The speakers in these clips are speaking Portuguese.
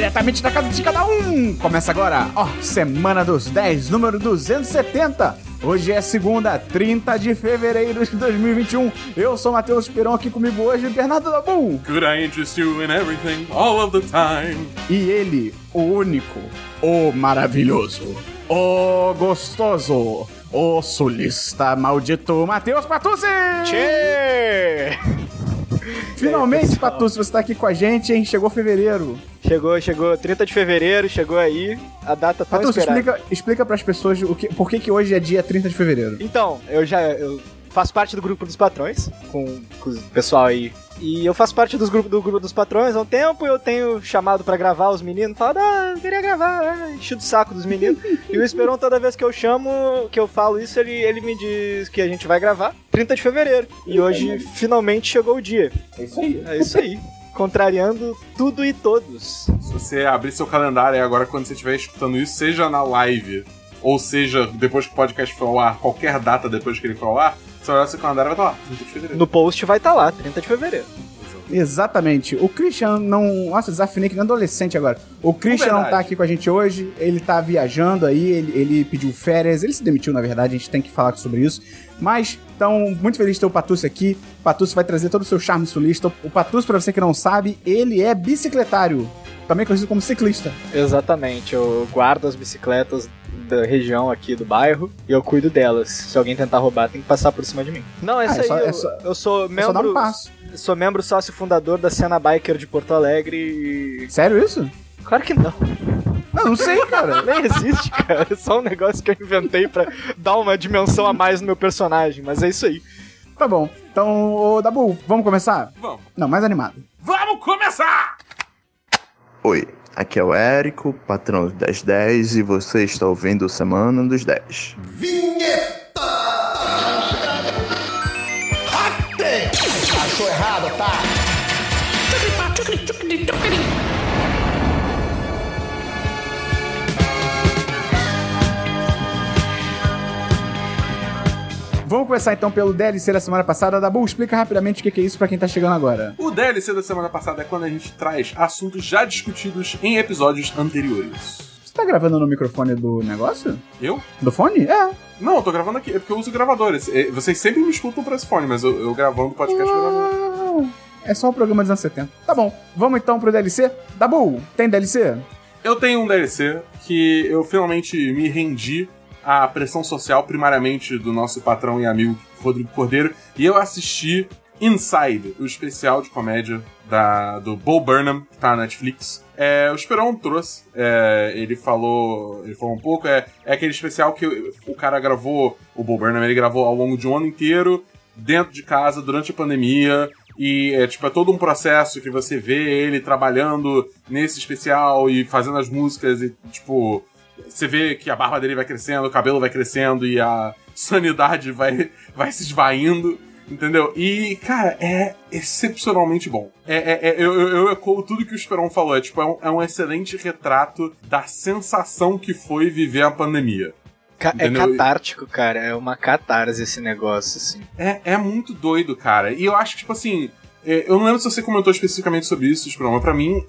diretamente da casa de cada um. Começa agora, ó, Semana dos 10, número 270. Hoje é segunda, 30 de fevereiro de 2021. Eu sou Matheus Peron, aqui comigo hoje, Bernardo Dabu. Could I interest you in everything, all of the time? E ele, o único, o maravilhoso, o gostoso, o sulista maldito, Matheus Patucci! Tchê! Finalmente, Patucci, você tá aqui com a gente, hein? Chegou fevereiro. Chegou, chegou 30 de fevereiro, chegou aí, a data tão Patucci, esperada. explica, explica pras pessoas o que, por que, que hoje é dia 30 de fevereiro. Então, eu já eu faço parte do grupo dos patrões, com, com o pessoal aí. E eu faço parte dos grupo, do grupo dos patrões há um tempo, eu tenho chamado pra gravar os meninos, falando, ah, eu queria gravar, ah, enchi do saco dos meninos. e o Esperon, toda vez que eu chamo, que eu falo isso, ele, ele me diz que a gente vai gravar 30 de fevereiro. E hoje, finalmente, chegou o dia. É isso aí. É isso aí. Contrariando tudo e todos. Se você abrir seu calendário aí agora, quando você estiver escutando isso, seja na live, ou seja, depois que o podcast for ao ar, qualquer data depois que ele for ao ar, olhar seu calendário vai estar lá, 30 de fevereiro. No post vai estar lá, 30 de fevereiro. Exatamente. O Christian não. Nossa, desafinei que nem adolescente agora. O Christian não Verdade. tá aqui com a gente hoje. Ele tá viajando aí, ele, ele pediu férias. Ele se demitiu, na verdade, a gente tem que falar sobre isso. Mas, então, muito feliz de ter o Patucci aqui. O Patucci vai trazer todo o seu charme sulista. O Patucci, pra você que não sabe, ele é bicicletário. Também conhecido como ciclista. Exatamente, eu guardo as bicicletas da região aqui do bairro e eu cuido delas. Se alguém tentar roubar, tem que passar por cima de mim. Não, é Ah, isso é só- aí. é eu, só- eu sou É só dar um membro, passo. sou membro sócio fundador da cena biker de Porto Alegre e Sério isso? claro que não. Não, não sei, cara. Nem existe, cara. É só um negócio que eu inventei pra dar uma dimensão a mais no meu personagem, mas é isso aí. tá bom. Então, ô, Dabu, vamos começar? Vamos. Não, mais animado. Vamos começar! Oi, aqui é o Érico, patrão do 1010 e você está ouvindo o Semana dos 10. Achou errado, tá? Vamos começar então pelo DLC da semana passada. Dabu, explica rapidamente o que é isso pra quem tá chegando agora. O DLC da semana passada é quando a gente traz assuntos já discutidos em episódios anteriores. Você tá gravando no microfone do negócio? Eu? Do fone? É. Não, eu tô gravando aqui, é porque eu uso gravadores. É, Vocês sempre me escutam por esse fone, mas eu, eu gravando podcast gravando. É só o programa dos anos 70. Tá bom, vamos então pro DLC? Dabu, tem DLC? Eu tenho um DLC que eu finalmente me rendi à pressão social, primariamente do nosso patrão e amigo Rodrigo Cordeiro, e eu assisti Inside, o especial de comédia da, do Bo Burnham, que tá na Netflix. É, o Esperon trouxe, é, ele falou ele falou um pouco, é, é aquele especial que o, o cara gravou, o Bo Burnham, ele gravou ao longo de um ano inteiro, dentro de casa, durante a pandemia, e é tipo, é todo um processo que você vê ele trabalhando nesse especial e fazendo as músicas e, tipo, você vê que a barba dele vai crescendo, o cabelo vai crescendo e a sanidade vai, vai se esvaindo, entendeu? E, cara, é excepcionalmente bom. É, é- é- eu, eu, ecoo tudo que o Esperon falou, é, tipo, é um, é um excelente retrato da sensação que foi viver a pandemia. Ca- é Entendeu? catártico, cara. É uma catarse esse negócio, assim. É, é muito doido, cara. E eu acho que, tipo assim, é, eu não lembro se você comentou especificamente sobre isso, Esperão, mas pra mim,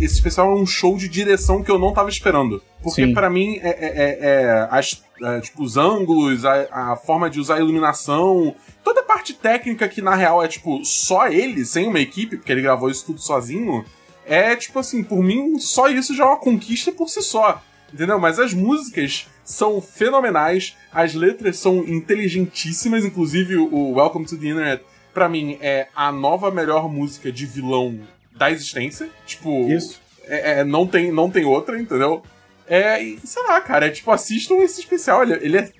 esse especial é um show de direção que eu não tava esperando. Porque pra mim, é, é- é- é as, é, tipo, os ângulos, a, a forma de usar a iluminação, toda a parte técnica que, na real, é, tipo, só ele, sem uma equipe, porque ele gravou isso tudo sozinho, é, tipo assim, por mim, só isso já é uma conquista por si só. Entendeu? Mas as músicas são fenomenais, as letras são inteligentíssimas, inclusive o Welcome to the Internet, pra mim, é a nova melhor música de vilão da existência. Tipo, Isso. é, é, não, tem, não tem outra, entendeu? É, e, sei lá, cara, é tipo, assistam esse especial, ele, ele é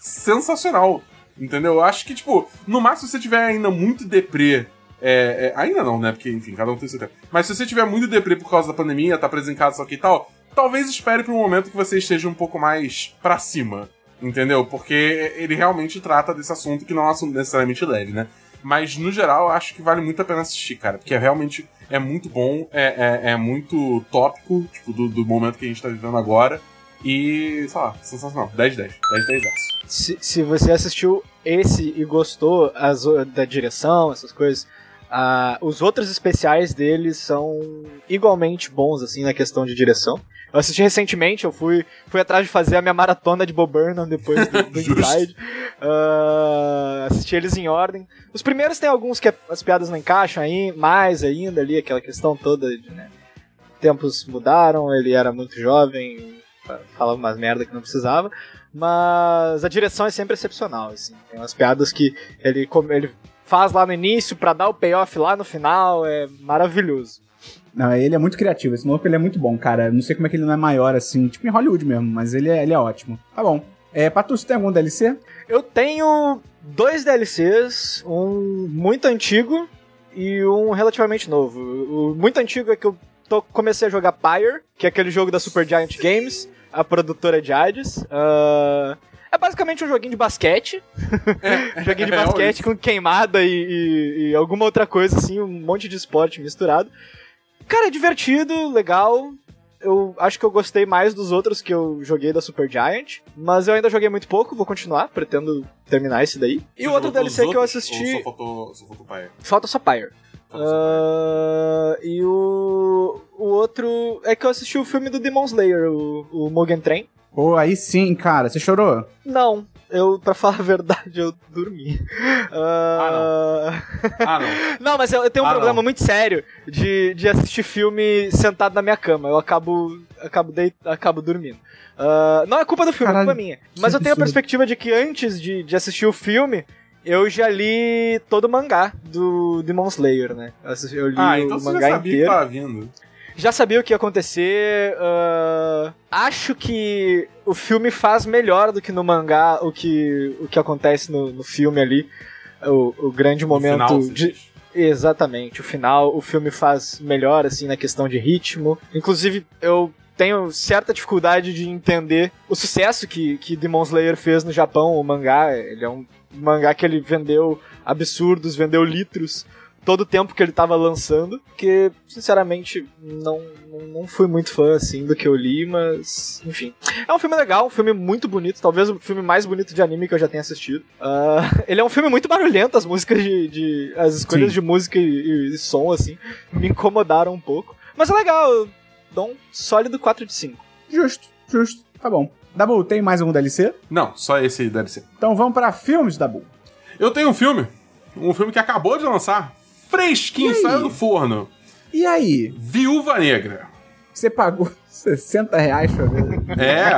sensacional, entendeu? Eu acho que, tipo, no máximo se você tiver ainda muito deprê, é, é, ainda não, né? Porque, enfim, cada um tem seu tempo. Mas se você tiver muito deprê por causa da pandemia, tá preso em casa, só que e tal, talvez espere pra um momento que você esteja um pouco mais pra cima, entendeu? Porque ele realmente trata desse assunto que não é um assunto necessariamente leve, né? Mas, no geral, acho que vale muito a pena assistir, cara. Porque é realmente é muito bom, é, é, é muito tópico, tipo, do, do momento que a gente tá vivendo agora. E, sei lá, sensacional. 10 10. 10 10 aço. Se, se você assistiu esse e gostou as da direção, essas coisas, Ah, os outros especiais deles são igualmente bons, assim, na questão de direção. Eu assisti recentemente, eu fui, fui atrás de fazer a minha maratona de Bob Burnham depois do, do. Inside. Ah, assisti eles em ordem. Os primeiros tem alguns que as piadas não encaixam aí, mais ainda ali, aquela questão toda de, né, tempos mudaram, ele era muito jovem, falava umas merda que não precisava. Mas a direção é sempre excepcional, assim. Tem umas piadas que ele, ele faz lá no início pra dar o payoff lá no final, é maravilhoso. Não, ele é muito criativo. Esse maluco ele é muito bom, cara. Não sei como é que ele não é maior assim, tipo em Hollywood mesmo, mas ele é, ele é ótimo. Tá bom. É, Patus, tem algum DLC? Eu tenho dois DLCs, um muito antigo e um relativamente novo. O muito antigo é que eu tô- comecei a jogar Pyre, que é aquele jogo da Supergiant Games, a produtora de Hades. Ah, é basicamente um joguinho de basquete. um joguinho de É, basquete com queimada e, e- e alguma outra coisa, assim, um monte de esporte misturado. Cara, é divertido, legal. Eu acho que eu gostei mais dos outros que eu joguei da Supergiant, mas eu ainda joguei muito pouco, vou continuar, pretendo terminar esse daí. E Você o outro DLC os que eu outros, assisti, ou Só faltou, só faltou o pai. falta só Pyre. Ah, e o, o outro é que eu assisti o filme do Demon Slayer, o, o Mugen Train. Pô, aí sim, cara. Você chorou? Não, eu, pra falar a verdade, eu dormi. Ah, Ah, não. Não, mas eu, eu tenho um Ah, problema não. muito sério de, de assistir filme sentado na minha cama. Eu acabo, acabo, deit, acabo dormindo. Ah, não é culpa do filme, é Caralho, culpa minha. Mas eu tenho a perspectiva de que antes de, de assistir o filme, eu já li todo o mangá do Demon Slayer, né? Eu li Ah, o então você já mangá sabia que inteiro. tava vindo. Já sabia o que ia acontecer. ah, acho que o filme faz melhor do que no mangá o que, o que acontece no, no filme ali. O, o grande momento final, de. Exatamente, o final, o filme faz melhor, assim, na questão de ritmo. Inclusive, eu tenho certa dificuldade de entender o sucesso que, que Demon Slayer fez no Japão, o mangá. Ele é um mangá que ele vendeu absurdos, vendeu litros todo o tempo que ele tava lançando, que, sinceramente, não, não, fui muito fã, assim, do que eu li, mas, enfim. É um filme legal, um filme muito bonito, talvez o filme mais bonito de anime que eu já tenha assistido. Ah, ele é um filme muito barulhento, as músicas de... de- as escolhas Sim. de música e, e som, assim, me incomodaram um pouco. Mas é legal, eu dou um sólido 4 de 5. Justo, justo. Tá bom. Dabu, tem mais algum DLC? Não, só esse ser. Então vamos pra filmes, Dabu. Eu tenho um filme. Um filme que acabou de lançar. Fresquinho, saiu do forno. E aí? Viúva Negra. Você pagou 60 reais pra ver? É,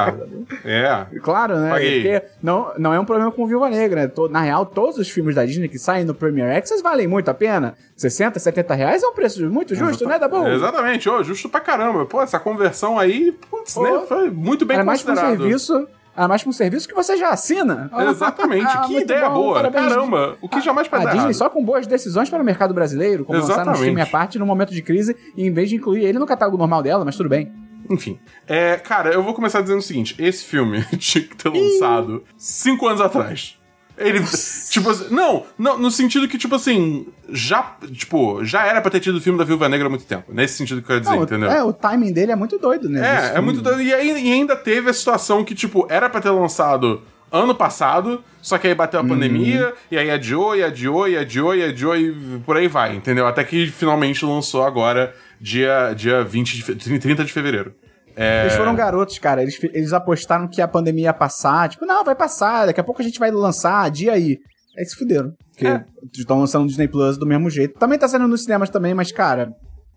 é. Claro, né? Paguei. Porque não, não é um problema com Viúva Negra. né? Na real, todos os filmes da Disney que saem no Premiere Access valem muito a pena. 60, 70 reais é um preço muito justo, né, Dabu? Exatamente, ô, justo pra caramba. Pô, essa conversão aí, putz, Pô. né, foi muito bem Era mais pra um considerado. serviço. Era mais pra um serviço que você já assina. Exatamente, Ah, que ideia bom, boa. parabéns. Caramba, o que jamais pode A dar Disney errado. só com boas decisões para o mercado brasileiro, como lançar um Exatamente. streaming à parte no momento de crise, e em vez de incluir ele no catálogo normal dela, mas tudo bem. Enfim, é, cara, eu vou começar dizendo o seguinte: esse filme tinha que ter lançado cinco anos atrás. Ele, tipo assim, não, não, no sentido que, tipo assim, já, tipo, já era pra ter tido o filme da Viúva Negra há muito tempo. Nesse sentido que eu quero dizer, Não, entendeu? é, o timing dele é muito doido, né? É, é muito doido. E, aí- e ainda teve a situação que, tipo, era pra ter lançado ano passado, só que aí bateu a pandemia, e aí adiou, e adiou, e adiou, e adiou, e por aí vai, entendeu? Até que finalmente lançou agora, dia, dia 20 de, fe- 30 de fevereiro. É, Eles foram garotos, cara. Eles, eles apostaram que a pandemia ia passar. Tipo, não, vai passar. Daqui a pouco a gente vai lançar, dia aí. Aí se fuderam. Porque É. estão lançando no Disney Plus do mesmo jeito. Também tá saindo nos cinemas também, mas, cara,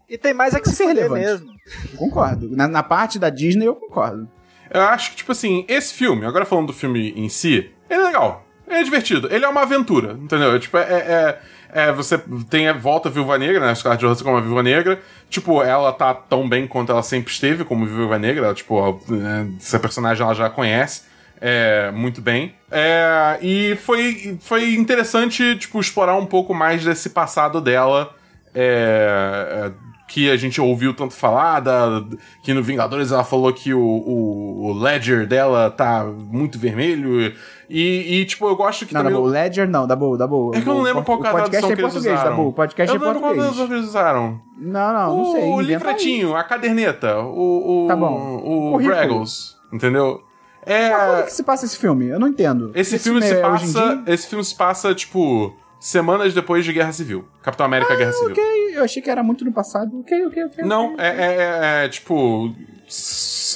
E tem mais é que se ser fuder relevante. mesmo. eu concordo. Na, na parte da Disney, eu concordo. Eu acho que, tipo assim, esse filme, agora falando do filme em si, ele é legal. Ele é divertido. Ele é uma aventura, entendeu? Tipo, é. é, é- você tem a volta Viúva Negra, né? Scarlett Johansson como a Viúva Negra. Tipo, ela tá tão bem quanto ela sempre esteve como Viúva Negra. Ela, tipo, né, essa personagem ela já conhece é, muito bem. É, e foi, foi interessante, tipo, explorar um pouco mais desse passado dela. é, é, que a gente ouviu tanto falar, da, que no Vingadores ela falou que o, o, o Ledger dela tá muito vermelho. E, e, tipo, eu gosto que Não, também. Dabu, Ledger não, Dabu, Dabu. É que eu não lembro qual que é a O podcast tradução é em que eles usaram. Dabu. O podcast eu é em não lembro qual português. tradução que eles usaram. Não, não, não o sei. aí. livretinho, a caderneta, o, o, Tá bom. o Currículo. Braggles, entendeu? Mas Quando É, que se passa esse filme? Eu não entendo. esse filme se é passa, esse filme se passa tipo semanas depois de Guerra Civil. Capitão América Guerra Civil. Ok, eu achei que era muito no passado. Ok, ok, ok. Não, ok. é, é- é- é, tipo.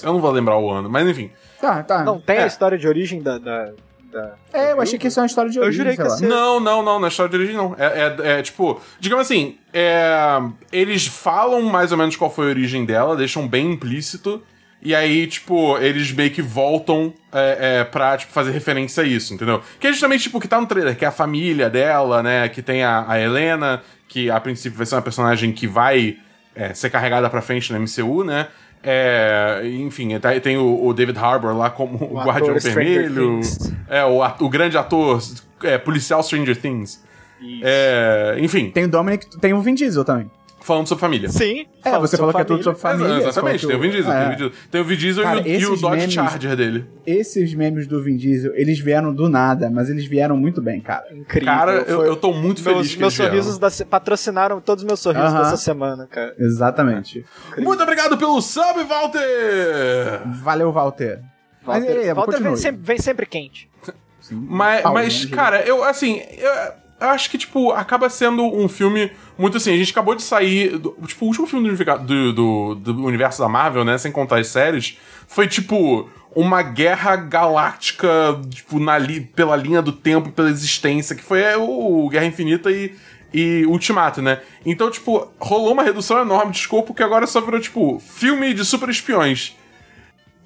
Eu não vou lembrar o ano, mas enfim. Tá, tá. Não tem É. a história de origem da. da, da- É, eu achei que isso é uma história de Eu origem, jurei sei que lá. ia ser- Não, não, não, na história de origem não. É, é- é, tipo, digamos assim, é, eles falam mais ou menos qual foi a origem dela, deixam bem implícito, e aí, tipo, eles meio que voltam é, é, pra tipo, fazer referência a isso, entendeu? Que é justamente, tipo, o que tá no trailer, que é a família dela, né, que tem a, a Helena, que a princípio vai ser uma personagem que vai é, ser carregada pra frente no MCU, né? É, enfim, tá- tem o, o David Harbour lá como o, O Guardião Vermelho. É, o, o grande ator é, policial Stranger Things. Isso. É, enfim, Tem o Dominic, tem o Vin Diesel também. Falando sobre família. Sim. É, falando você falou que é tudo sobre família. Exatamente, tem o Vin Diesel, é. tem o Vin Diesel. Tem o Vin Diesel Cara, e, o, e o Dodge memes- Charger dele. Esses memes do Vin Diesel, eles vieram do nada, mas eles vieram muito bem, cara. Incrível. Cara, eu, Foi- eu tô muito feliz meus, que meus eles sorrisos da patrocinaram todos os meus sorrisos Aham. dessa semana, cara. Exatamente. Muito obrigado pelo sub, Walter! Valeu, Walter. Mas Walter, aí, Walter vem, sempre, vem sempre quente. Mas, Paulo, mas né, cara, eu, assim, eu, eu acho que, tipo, acaba sendo um filme muito assim. A gente acabou de sair. do- tipo, o último filme do, do, do universo da Marvel, né? Sem contar as séries, foi tipo. Uma guerra galáctica, tipo, na li, pela linha do tempo, pela existência, que foi é, o Guerra Infinita e, e Ultimato, né? Então, tipo, rolou uma redução enorme de escopo que agora só virou, tipo, filme de super espiões.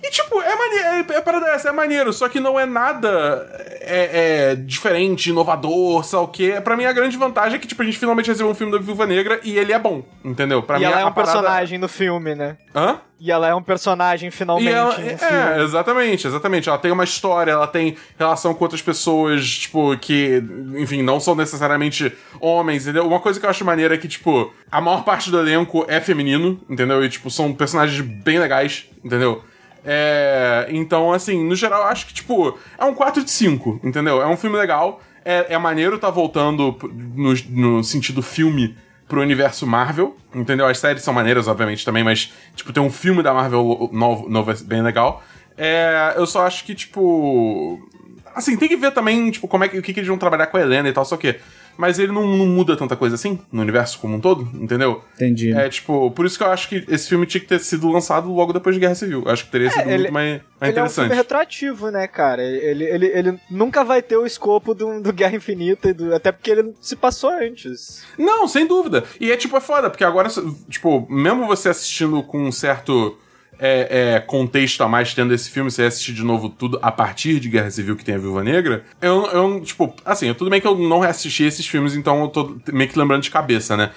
E, tipo, é maneiro, é, é parada essa, é maneiro, só que não é nada é, é, diferente, inovador, lá o quê. Pra mim, a grande vantagem é que, tipo, a gente finalmente recebeu um filme da Viúva Negra e ele é bom, entendeu? Pra e mim, ela é um parada- personagem no filme, né? Hã? E ela é um personagem finalmente ela, filme. é, exatamente, exatamente. Ela tem uma história, ela tem relação com outras pessoas, tipo, que, enfim, não são necessariamente homens, entendeu? Uma coisa que eu acho maneira é que, tipo, a maior parte do elenco é feminino, entendeu? E, tipo, são personagens bem legais, entendeu? É, então, assim, no geral, acho que, tipo, é um 4 de 5, entendeu? É um filme legal, é, é maneiro tá voltando no, no sentido filme pro universo Marvel, entendeu? As séries são maneiras, obviamente, também, mas, tipo, tem um filme da Marvel novo, novo é bem legal. É, eu só acho que, tipo. Assim, tem que ver também, tipo, como é que, o que, que eles vão trabalhar com a Helena e tal, só que. Mas ele não, não muda tanta coisa assim no universo como um todo, entendeu? Entendi. É, tipo, por isso que eu acho que esse filme tinha que ter sido lançado logo depois de Guerra Civil. Eu acho que teria sido ele- muito mais, mais Ele é um interessante. filme retroativo, né, cara? Ele, ele, ele nunca vai ter o escopo do, do Guerra Infinita, e do- até porque ele se passou antes. Não, sem dúvida. E é tipo, é foda, porque agora, tipo, mesmo você assistindo com um certo é, é, contexto a mais tendo esse filme, você assistir de novo tudo a partir de Guerra Civil que tem a Viúva Negra, eu, eu tipo, assim, tudo bem que eu não reassisti esses filmes, então eu tô meio que lembrando de cabeça, né?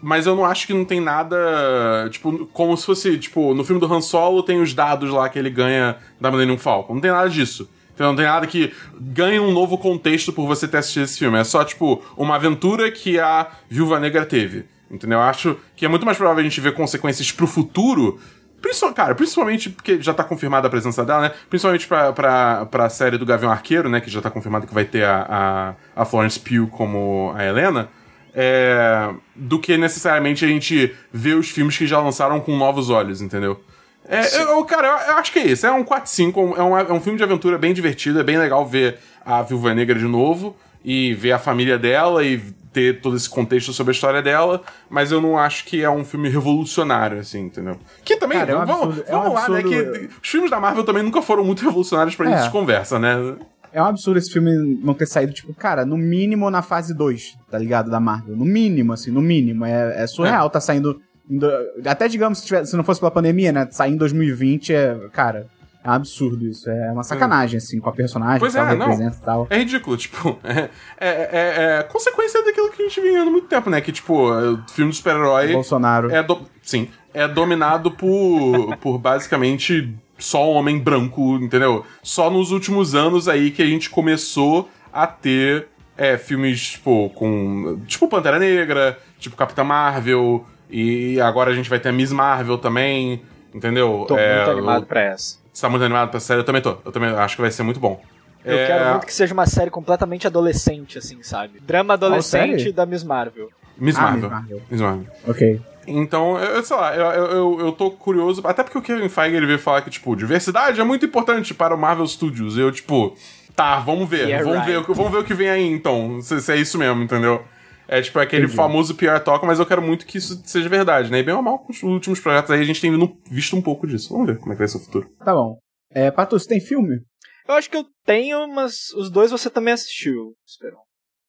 Mas eu não acho que não tem nada, tipo, como se fosse, tipo, no filme do Han Solo tem os dados lá que ele ganha da Millennium Falcon. Não tem nada disso. Então não tem nada que ganhe um novo contexto por você ter assistido esse filme. É só, tipo, uma aventura que a Viúva Negra teve. Entendeu? Eu acho que é muito mais provável a gente ver consequências pro futuro. Principal, cara, principalmente porque já tá confirmada a presença dela, né? Principalmente pra, pra, pra série do Gavião Arqueiro, né? Que já tá confirmado que vai ter a, a, a Florence Pugh como a Helena. É, do que necessariamente a gente ver os filmes que já lançaram com novos olhos, entendeu? É, eu, cara, eu, eu acho que é isso. É um 4-5, é um, é um filme de aventura bem divertido, é bem legal ver a Viúva Negra de novo e ver a família dela e ter todo esse contexto sobre a história dela, mas eu não acho que é um filme revolucionário, assim, entendeu? Que também, Cara, é um vamos, absurdo, é um vamos lá, né? absurdo. Que os filmes da Marvel também nunca foram muito revolucionários pra É. de conversa, né? É um absurdo esse filme não ter saído, tipo, cara, no mínimo na fase 2, tá ligado? Da Marvel. No mínimo, assim, no mínimo. É, é surreal tá saindo. do- Até, digamos, se, tivesse- se não fosse pela pandemia, né? Sair em 2020 é. Cara, é um absurdo isso. É uma sacanagem, assim, com a personagem Pois que ela é, representa e tal. É ridículo, tipo, é, é, é- é consequência daquilo que a gente vinha há muito tempo, né? Que, tipo, o filme de super-herói Bolsonaro. é do- sim, é dominado por, por basicamente só um homem branco, entendeu? Só nos últimos anos aí que a gente começou a ter é, filmes, tipo, com. Tipo Pantera Negra, tipo Capitã Marvel, e agora a gente vai ter a Miss Marvel também, entendeu? Tô É, muito animado o- pra essa. Você tá muito animado pra série? Eu também tô. Eu também acho que vai ser muito bom. Eu É, quero muito que seja uma série completamente adolescente, assim, sabe? Drama adolescente da Miss Marvel. Miss Ah, Marvel. Miss Marvel. Miss Marvel. Ok. Então, eu, sei lá, eu, eu, eu- tô curioso, até porque o Kevin Feige ele veio falar que, tipo, diversidade é muito importante para o Marvel Studios. Eu, tipo, Tá, vamos ver. Yeah, vamos, right. ver o que, vamos ver o que vem aí, então. Se, se é isso mesmo, entendeu? É tipo aquele Entendi. famoso PR Talk, mas eu quero muito que isso seja verdade, né? E bem ou mal, com os últimos projetos aí a gente tem visto um pouco disso. Vamos ver como é que vai ser o futuro. Tá bom. É, Patus, tem filme? Eu acho que eu tenho, mas os dois você também assistiu, Esperon.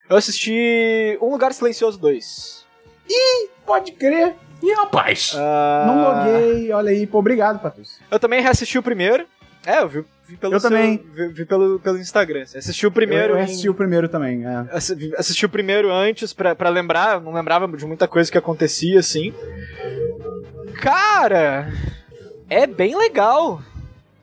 Eu assisti Um Lugar Silencioso 2. Pode crer. Ih, rapaz! Ah, Não loguei. Olha aí. Pô, obrigado, Patus. Eu também reassisti o primeiro. É, eu vi, vi pelo Eu seu- também. Vi, vi pelo, pelo Instagram. Você assistiu o primeiro. eu, eu em- assisti o primeiro também. É. assi- assisti o primeiro antes pra, pra lembrar, eu não lembrava de muita coisa que acontecia assim. Cara, é bem legal.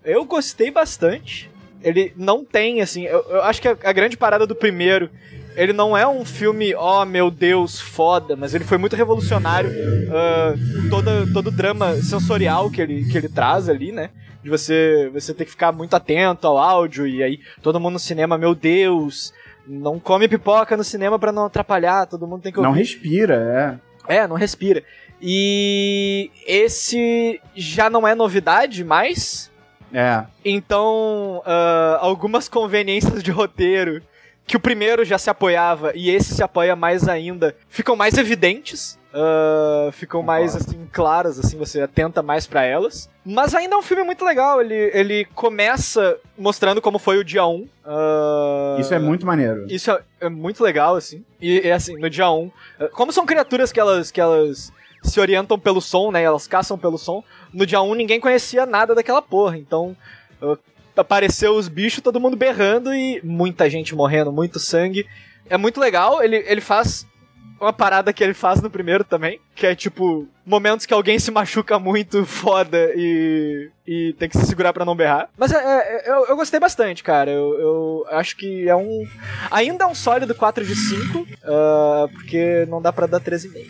Eu gostei bastante. Ele não tem, assim, eu, eu acho que a, a grande parada do primeiro, ele não é um filme, ó meu Deus, foda, mas ele foi muito revolucionário. ah, toda, todo o drama sensorial que ele, que ele traz ali, né? De você, você ter que ficar muito atento ao áudio, e aí todo mundo no cinema, meu Deus, não come pipoca no cinema pra não atrapalhar, todo mundo tem que Não ouvir. respira, é. É, não respira. E esse já não é novidade mais. É. Então, ah, algumas conveniências de roteiro que o primeiro já se apoiava e esse se apoia mais ainda ficam mais evidentes. ah, ficam mais assim claras, assim você atenta mais pra elas. Mas ainda é um filme muito legal. Ele, ele começa mostrando como foi o dia 1. ah, Isso é muito maneiro. isso é, é muito legal, assim. E, é assim, no dia 1. eh, Como são criaturas que elas, que elas se orientam pelo som, né? Elas caçam pelo som. No dia 1 ninguém conhecia nada daquela porra. Então. eh, Apareceu os bichos, todo mundo berrando e muita gente morrendo, muito sangue. É muito legal, ele, ele faz uma parada que ele faz no primeiro também, que é tipo, momentos que alguém se machuca muito foda e, e tem que se segurar pra não berrar. Mas é, é- eu, eu gostei bastante, cara. Eu, eu acho que é um. Ainda é um sólido 4 de 5, ah, porque não dá pra dar 13,5.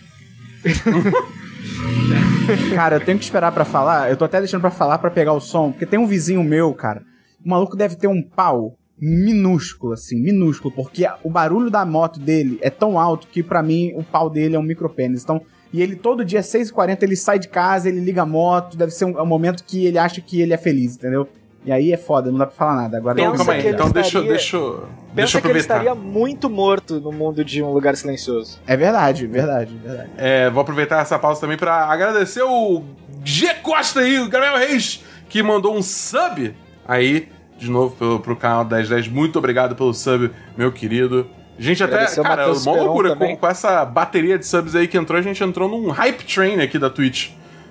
Cara, eu tenho que esperar pra falar. Eu tô até deixando pra falar pra pegar o som, porque tem um vizinho meu, cara. O maluco deve ter um pau minúsculo, assim, minúsculo, porque o barulho da moto dele é tão alto que pra mim o pau dele é um micropênis. Então, e ele todo dia, 6h40, ele sai de casa, ele liga a moto, deve ser um, é um momento que ele acha que ele é feliz, entendeu? E aí é foda, não dá pra falar nada. Agora Então, Pensa calma aí. que ele Então deixa, deixa, eu- deixa eu Pensa que ele aproveitar. estaria muito morto no mundo de um lugar silencioso. é verdade, verdade, verdade. É, vou aproveitar essa pausa também pra agradecer o G Costa aí, o Gabriel Reis, que mandou um sub aí, de novo, pro, pro canal 1010. Muito obrigado pelo sub, meu querido. Gente, até, cara, Esperon loucura. Com, com essa bateria de subs aí que entrou, a gente entrou num hype train aqui da Twitch.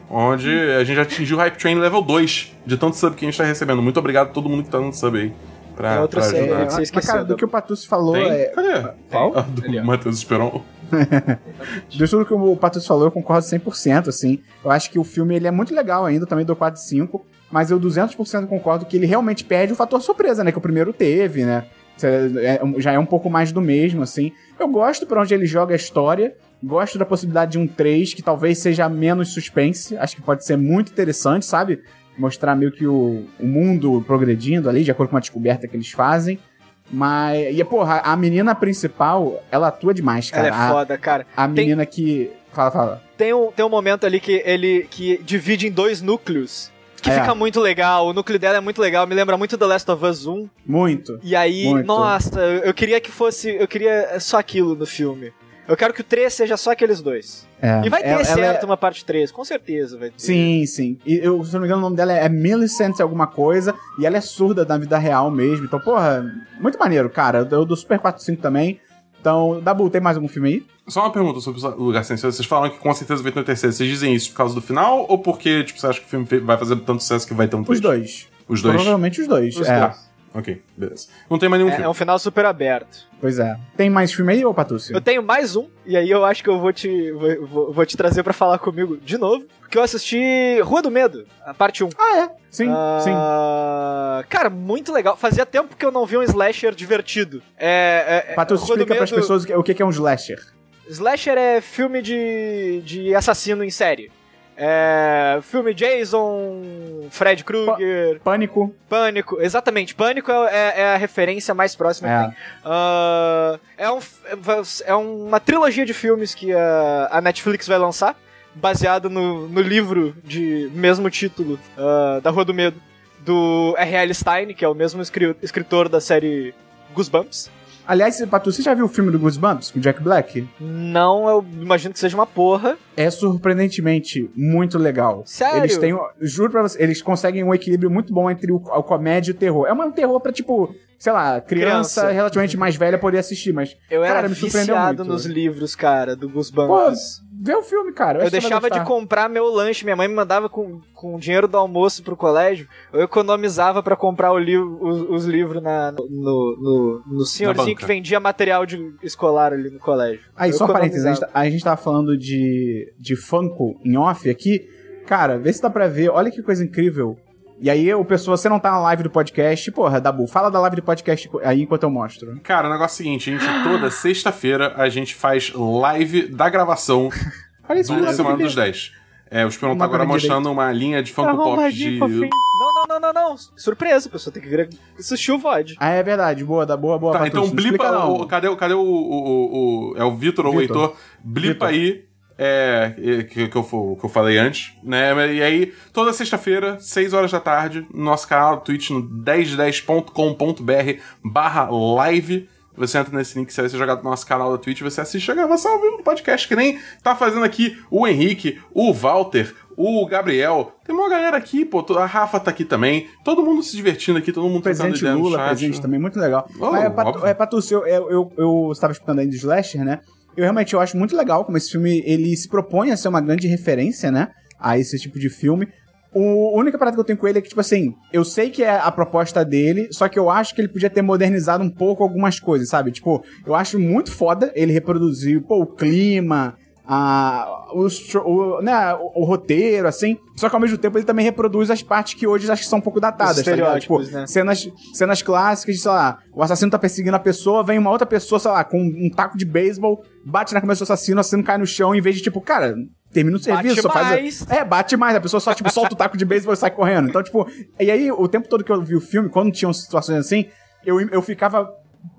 Onde a gente já atingiu o hype train level 2 de tanto sub que a gente tá recebendo. Muito obrigado a todo mundo que tá dando sub aí. Pra, É outra pra série, ajudar. né? que você Mas, esqueceu, cara, do do- que o Patus falou, Tem? é, Cadê? Qual? Ah, do Ali. Matheus Esperon. De tudo que o Patus falou, eu concordo 100%, assim. Eu acho que o filme ele é muito legal ainda, também dou 4 de 5, mas eu 200% concordo que ele realmente perde o fator surpresa, né? Que o primeiro teve, né? Cê- é- já é um pouco mais do mesmo, assim. Eu gosto por onde ele joga a história, gosto da possibilidade de um 3, que talvez seja menos suspense, acho que pode ser muito interessante, sabe? Mostrar meio que o, o mundo progredindo ali, de acordo com a descoberta que eles fazem. Mas, e porra, a menina principal, ela atua demais, cara. Ela é foda, cara. A, a menina que. Fala, fala. Tem um, tem um momento ali que ele que divide em dois núcleos. Que É. fica muito legal. O núcleo dela é muito legal. Me lembra muito The Last of Us 1. Muito. E aí, Muito. nossa, eu queria que fosse. Eu queria só aquilo no filme. Eu quero que o 3 seja só aqueles dois. É. E vai ter Ela- ela certo é- uma parte 3, com certeza vai ter. Sim, sim. E eu, se não me engano, o nome dela é Millicent alguma coisa. E ela é surda na vida real mesmo. Então, porra, muito maneiro, cara. Eu, eu dou Super 45 também. Então, Dabu, tem mais algum filme aí? Só uma pergunta sobre o Lugar Silencioso. Vocês falaram que com certeza vai ter um terceiro. Vocês dizem isso por causa do final ou porque tipo, você acha que o filme vai fazer tanto sucesso que vai ter um Os twist? dois. Os dois? Provavelmente os dois. Os é. dois. Ok, beleza. Não tem mais nenhum É, filme. é um final super aberto. Pois é. Tem mais filme aí, ô Patúcio? Eu tenho mais um, e aí eu acho que eu vou te, vou, vou- vou te trazer pra falar comigo de novo. Porque eu assisti Rua do Medo, a parte 1. Ah, é. Sim, sim. Ah, Cara, muito legal. Fazia tempo que eu não vi um slasher divertido. É, é, é, Patúcio, explica pras Medo- pessoas o que é um slasher. Slasher é filme de, de assassino em série. É, filme Jason, Fred Krueger, Pânico. Pânico. Exatamente, Pânico é, é- é a referência mais próxima que É. tem. Ah, é, um, é uma trilogia de filmes que a, a Netflix vai lançar, baseado no, no livro de mesmo título, ah, da Rua do Medo, do R.L. Stein, que é o mesmo escri- escritor da série Goosebumps. Aliás, Patu, você já viu o filme do Goosebumps com Jack Black? Não, eu imagino que seja uma porra. É surpreendentemente muito legal. Sério? Eles têm, juro pra você, eles conseguem um equilíbrio muito bom entre o, a comédia e o terror. É um terror pra, tipo, sei lá, criança, Criança. relativamente mais velha poder assistir, mas Eu era Cara, me surpreendeu viciado muito. nos livros, cara, do Goosebumps. vê o filme, cara. eu vai deixava de comprar meu lanche, minha mãe me mandava com, com o dinheiro do almoço pro colégio, eu economizava pra comprar o livro, os, os livros na, no, no, no senhorzinho que vendia material de escolar ali no colégio. Aí, Eu só um parênteses, a gente, tá- a gente tava falando de, de Funko em off aqui. Cara, vê se dá pra ver. Olha que coisa incrível. E aí, o pessoal, você não tá na live do podcast, porra, Dabu, fala da live do podcast aí enquanto eu mostro. Cara, o negócio é o seguinte, a gente, toda sexta-feira a gente faz live da gravação do. Semana dos 10. É, o Esperão tá agora mostrando uma linha de Funko Pop de... fofinho. Não, não, não, não, não. Surpresa, a pessoa tem que vir assistir o VOD. Ah, é verdade. Boa, da boa, boa. Tá, então blipa. o- cadê, o- cadê o, o, o- o- É o Vitor ou o. Heitor? Blipa aí. É, que, que, eu, que eu falei antes, né? E aí, toda sexta-feira, 6 horas da tarde, no nosso canal do Twitch, no 1010.com.br barra live. Você entra nesse link, você vai ser jogado no nosso canal da Twitch, você assiste a gravação ao vivo do podcast, que nem tá fazendo aqui o Henrique, o Walter, o Gabriel. Tem uma galera aqui, pô, a Rafa tá aqui também. Todo mundo se divertindo aqui, todo mundo no Lula, presente também, muito legal. Oh, Mas, é, Patu, é, Patu, eu, eu, eu, eu estava explicando aí do Slasher, né? Eu realmente eu acho muito legal como esse filme, ele se propõe a ser uma grande referência, né? A esse tipo de filme. O, a única parada que eu tenho com ele é que, tipo assim, eu sei que é a proposta dele, só que eu acho que ele podia ter modernizado um pouco algumas coisas, sabe? Tipo, eu acho muito foda ele reproduzir, pô, o clima, a, o, stro- o, né, o, o roteiro, assim. Só que ao mesmo tempo ele também reproduz as partes que hoje acho que são um pouco datadas, Os tá? Tipo, né? cenas, cenas clássicas de, sei lá, o assassino tá perseguindo a pessoa, vem uma outra pessoa, sei lá, com um taco de beisebol, bate na cabeça do assassino, o assassino cai no chão, em vez de, tipo, cara, termina o serviço, só faz. mais. É, bate mais, a pessoa só, tipo, solta o taco de beisebol e sai correndo. Então, tipo, e aí, o tempo todo que eu vi o filme, quando tinham situações assim, eu, eu ficava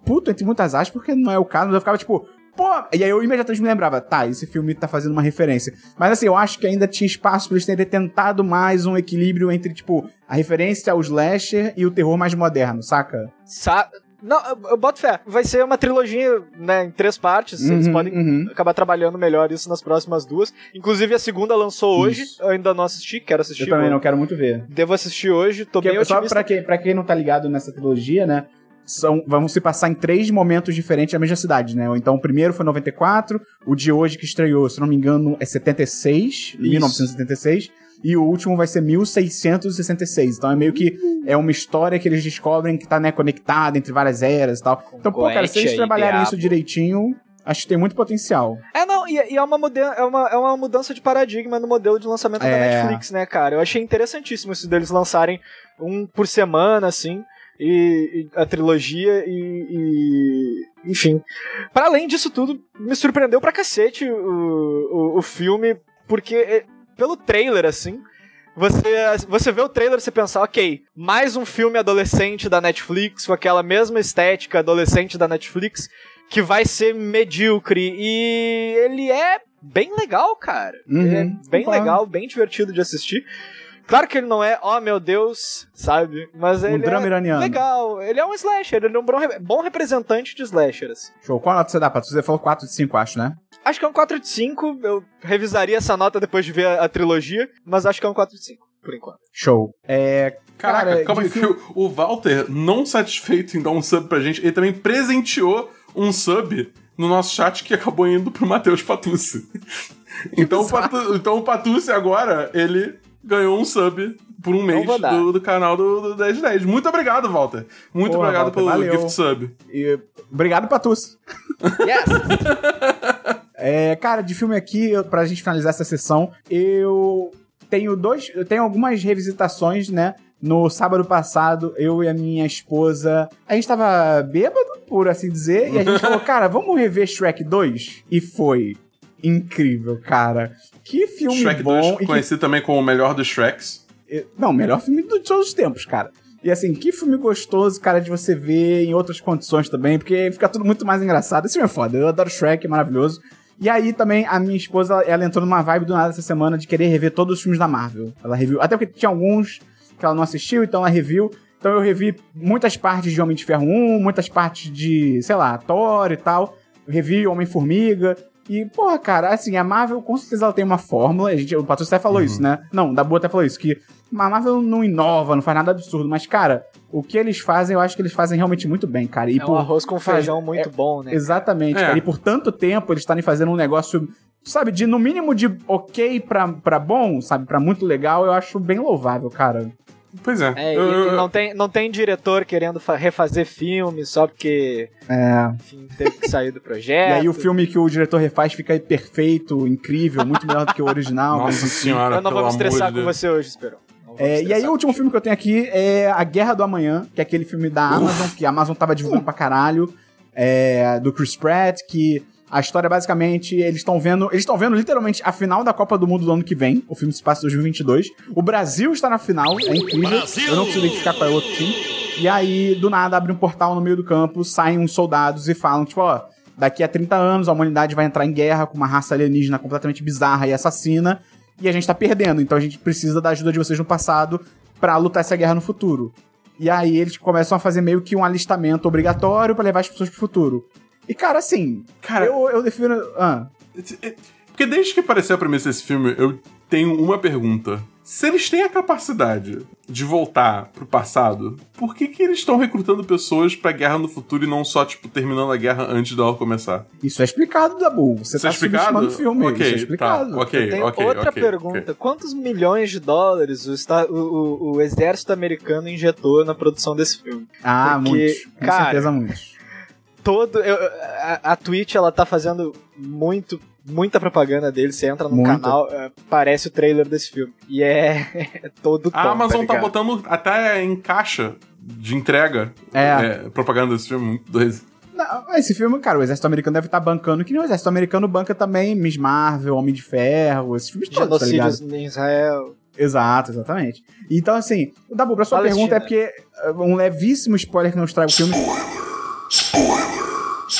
puto, entre muitas aspas, porque não é o caso, mas eu ficava, tipo, pô. E aí eu imediatamente me lembrava, tá, esse filme tá fazendo uma referência. Mas assim, eu acho que ainda tinha espaço pra eles terem tentado mais um equilíbrio entre, tipo, a referência ao slasher e o terror mais moderno, saca? Sa não, eu, boto fé. Vai ser uma trilogia, né, em três partes. Eles Uhum, podem uhum. acabar trabalhando melhor isso nas próximas duas. Inclusive, a segunda lançou hoje. Isso. Eu ainda não assisti, quero assistir. Eu também vou- não quero muito ver. Devo assistir hoje, tô bem Porque, só otimista. pra quem, pra quem não tá ligado nessa trilogia, né? São, vão se passar em três momentos diferentes na mesma cidade, né? Então, o primeiro foi 94, o de hoje que estreou, se não me engano, é 76, 1976, e o último vai ser 1666. Então, é meio que é uma história que eles descobrem que tá, né, conectada entre várias eras e tal. Então, pô, cara, se eles trabalharem isso direitinho, acho que tem muito potencial. É, não, e, e é, uma é, uma, é uma mudança de paradigma no modelo de lançamento da É. Netflix, né, cara? Eu achei interessantíssimo isso deles lançarem um por semana, assim, e, e a trilogia e, e- Enfim. Para além disso tudo, me surpreendeu pra cacete o, o, o filme, porque é, pelo trailer, assim. Você, você vê o trailer e você pensa, ok, mais um filme adolescente da Netflix, com aquela mesma estética adolescente da Netflix, que vai ser medíocre. E ele é bem legal, cara. Uhum, ele é bem legal, bem divertido de assistir. Claro que ele não é, oh meu Deus, sabe? Mas Um ele drama é iraniano. legal. Ele é um slasher, ele é um bom, bom representante de slasher. assim. Show. Qual nota você dá, Pato? Você falou 4 de 5, acho, né? Acho que é um 4 de 5. Eu revisaria essa nota depois de ver a, a trilogia, mas acho que é um 4 de 5, por enquanto. Show. É. Caraca, Cara, calma aí, que o, o Walter, não satisfeito em dar um sub pra gente, ele também presenteou um sub no nosso chat que acabou indo pro Matheus Patucci. Então, o Patu, então o Patucci agora, ele ganhou um sub por um mês do, do canal do, do 1010. Muito obrigado, Walter. Muito Porra, obrigado Walter, pelo valeu. gift sub. E, obrigado, Patus. Yes! É, cara, de filme aqui, eu- pra gente finalizar essa sessão, eu tenho dois. Eu tenho algumas revisitações, né? No sábado passado, eu e a minha esposa. A gente tava bêbado, por assim dizer, e a gente falou, cara, vamos rever Shrek 2? E foi incrível, cara. Que filme Shrek bom. 2, e que conhecido também como o melhor dos Shreks. não, melhor filme de todos os tempos, cara. E assim, que filme gostoso, cara, de você ver em outras condições também, porque fica tudo muito mais engraçado. Esse filme é foda, eu adoro Shrek, é maravilhoso. E aí também a minha esposa, ela entrou numa vibe do nada essa semana de querer rever todos os filmes da Marvel. Ela reviu, até porque tinha alguns que ela não assistiu, então ela reviu. Então eu revi muitas partes de Homem de Ferro 1, muitas partes de, sei lá, Thor e tal. Eu revi Homem-Formiga. E, porra, cara, assim, a Marvel com certeza ela tem uma fórmula. A gente, o Patrocínio até falou isso, né? Não, da Boa até falou isso, que a Marvel não inova, não faz nada absurdo. Mas, cara, o que eles fazem, eu acho que eles fazem realmente muito bem, cara. E É um por- arroz com feijão muito bom, né? Exatamente, É. cara. E por tanto tempo eles estarem fazendo um negócio, sabe, de no mínimo de ok pra, pra bom, sabe, pra muito legal, eu acho bem louvável, cara. Pois é. É, e- Eu- eu- e não, tem, não tem diretor querendo fa- refazer filme só porque, É. enfim, teve que sair do E projeto. aí o filme que o diretor refaz fica aí perfeito, incrível, muito melhor do que o original. Nossa mas- senhora, Eu não vou me estressar de com você hoje, Esperão. É, e aí o último filme que eu tenho aqui é A Guerra do Amanhã, que é aquele filme da Amazon, que a Amazon tava divulgando pra caralho, é, do Chris Pratt, que a história basicamente, eles estão vendo, eles estão vendo literalmente a final da Copa do Mundo do ano que vem, o filme se passa em 2022. O Brasil está na final, é incrível. Eu não consigo identificar qual é o outro time. E aí, do nada, abre um portal no meio do campo, saem uns soldados e falam, tipo, ó, daqui a 30 anos a humanidade vai entrar em guerra com uma raça alienígena completamente bizarra e assassina, e a gente tá perdendo, então a gente precisa da ajuda de vocês no passado pra lutar essa guerra no futuro. E aí eles começam a fazer meio que um alistamento obrigatório pra levar as pessoas pro futuro. E cara, assim, Cara, eu, eu defino. Ah, Porque desde que apareceu a premissa desse filme, eu tenho uma pergunta. Se eles têm a capacidade de voltar pro passado, por que, que eles estão recrutando pessoas pra guerra no futuro e não só, tipo, terminando a guerra antes dela começar? isso é explicado, Dabu. Você Isso tá é explicado? filme. Ok, isso é explicado. tá, ok, Tem ok, outra ok, pergunta. ok. Quantos milhões de dólares o, esta- o- o- o exército americano injetou na produção desse filme? Ah, Porque, muitos. Com cara, certeza, muitos. Todo. eu- a, a Twitch, ela tá fazendo muito. Muita propaganda dele, você entra no Muita. canal, é, parece o trailer desse filme. E é, é todo tom, A Amazon tá, ligado? botando até em caixa de entrega É. propaganda desse filme. Doido. Não, esse filme, cara, o exército americano deve estar bancando, que nem o exército americano banca também Miss Marvel, Homem de Ferro, esses filmes todos, tá ligado? Genocídios em Israel. Exato, exatamente. Então, assim, o Dabu, pra sua Palestina. pergunta é porque uh, um levíssimo spoiler que não estraga o filme.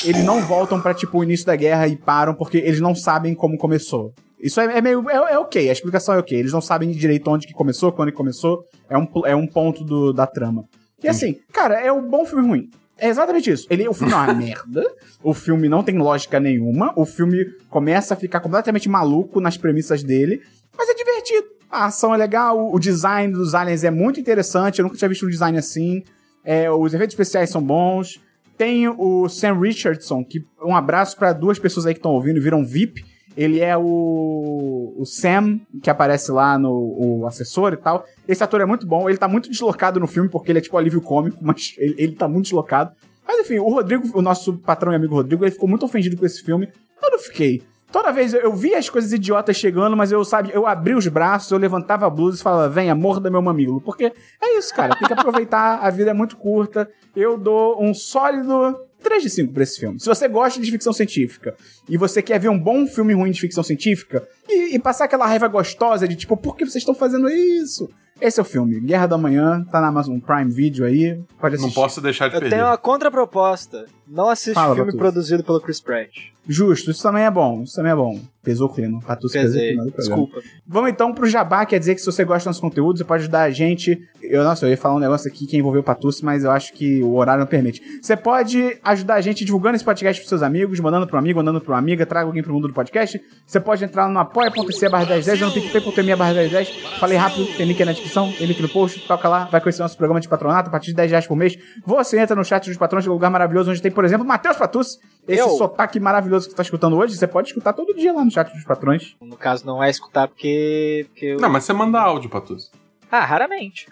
Eles não voltam pra, tipo, o início da guerra e param porque eles não sabem como começou. Isso é, é meio. É, é ok, a explicação é ok. Eles não sabem direito onde que começou, quando que começou. É um, é um ponto do- da trama. E assim, cara, é um bom filme ruim. É exatamente isso. Ele, o filme é uma merda. O filme não tem lógica nenhuma. O filme começa a ficar completamente maluco nas premissas dele. Mas é divertido. A ação é legal, o design dos aliens é muito interessante. Eu nunca tinha visto um design assim. É, os efeitos especiais são bons. Tem o Sam Richardson, que um abraço pra duas pessoas aí que estão ouvindo viram VIP. Ele é o, o Sam, que aparece lá no o assessor e tal. Esse ator é muito bom. Ele tá muito deslocado no filme, porque ele é tipo alívio cômico, mas ele, ele tá muito deslocado. Mas enfim, o Rodrigo, o nosso patrão e amigo Rodrigo, ele ficou muito ofendido com esse filme. Eu não fiquei. Toda vez eu, eu via as coisas idiotas chegando, mas eu, sabe, eu abri os braços, eu levantava a blusa e falava, venha, morda meu mamilo. Porque é isso, cara. Tem que aproveitar, a vida é muito curta. Eu dou um sólido 3 de 5 pra esse filme. Se você gosta de ficção científica e você quer ver um bom filme ruim de ficção científica e, e passar aquela raiva gostosa de tipo, por que vocês estão fazendo isso? Esse é o filme. Guerra da Manhã, tá na Amazon Prime Video aí. Pode assistir. Não posso deixar de Eu perder. tenho uma contraproposta. Não assiste Fala, filme Batuta. produzido pelo Chris Pratt. Justo, isso também é bom. Isso também é bom. Pesou o clima. Patus pesou Pesei. Desculpa. Vamos então pro Jabá, quer dizer que se você gosta do nosso conteúdo, você pode ajudar a gente. Eu, nossa, eu ia falar um negócio aqui que envolveu o Patucci, mas eu acho que o horário não permite. Você pode ajudar a gente divulgando esse podcast pros seus amigos, mandando pro amigo, mandando pro uma amiga, traga alguém pro mundo do podcast. Você pode entrar no apoia.se barra 1010 ou no picpay.me barra 1010. Falei rápido, tem link aí na descrição, tem link no post, toca lá, vai conhecer nosso programa de patronato a partir de 10 reais por mês. Você entra no chat dos patrões, que é um lugar maravilhoso, onde tem, por exemplo, Matheus Patucci, esse Eu. sotaque maravilhoso que você tá escutando hoje, você pode escutar todo dia lá no chat dos patrões. No caso, não é escutar porque. porque eu... Não, mas você manda áudio, Patus. Ah, raramente.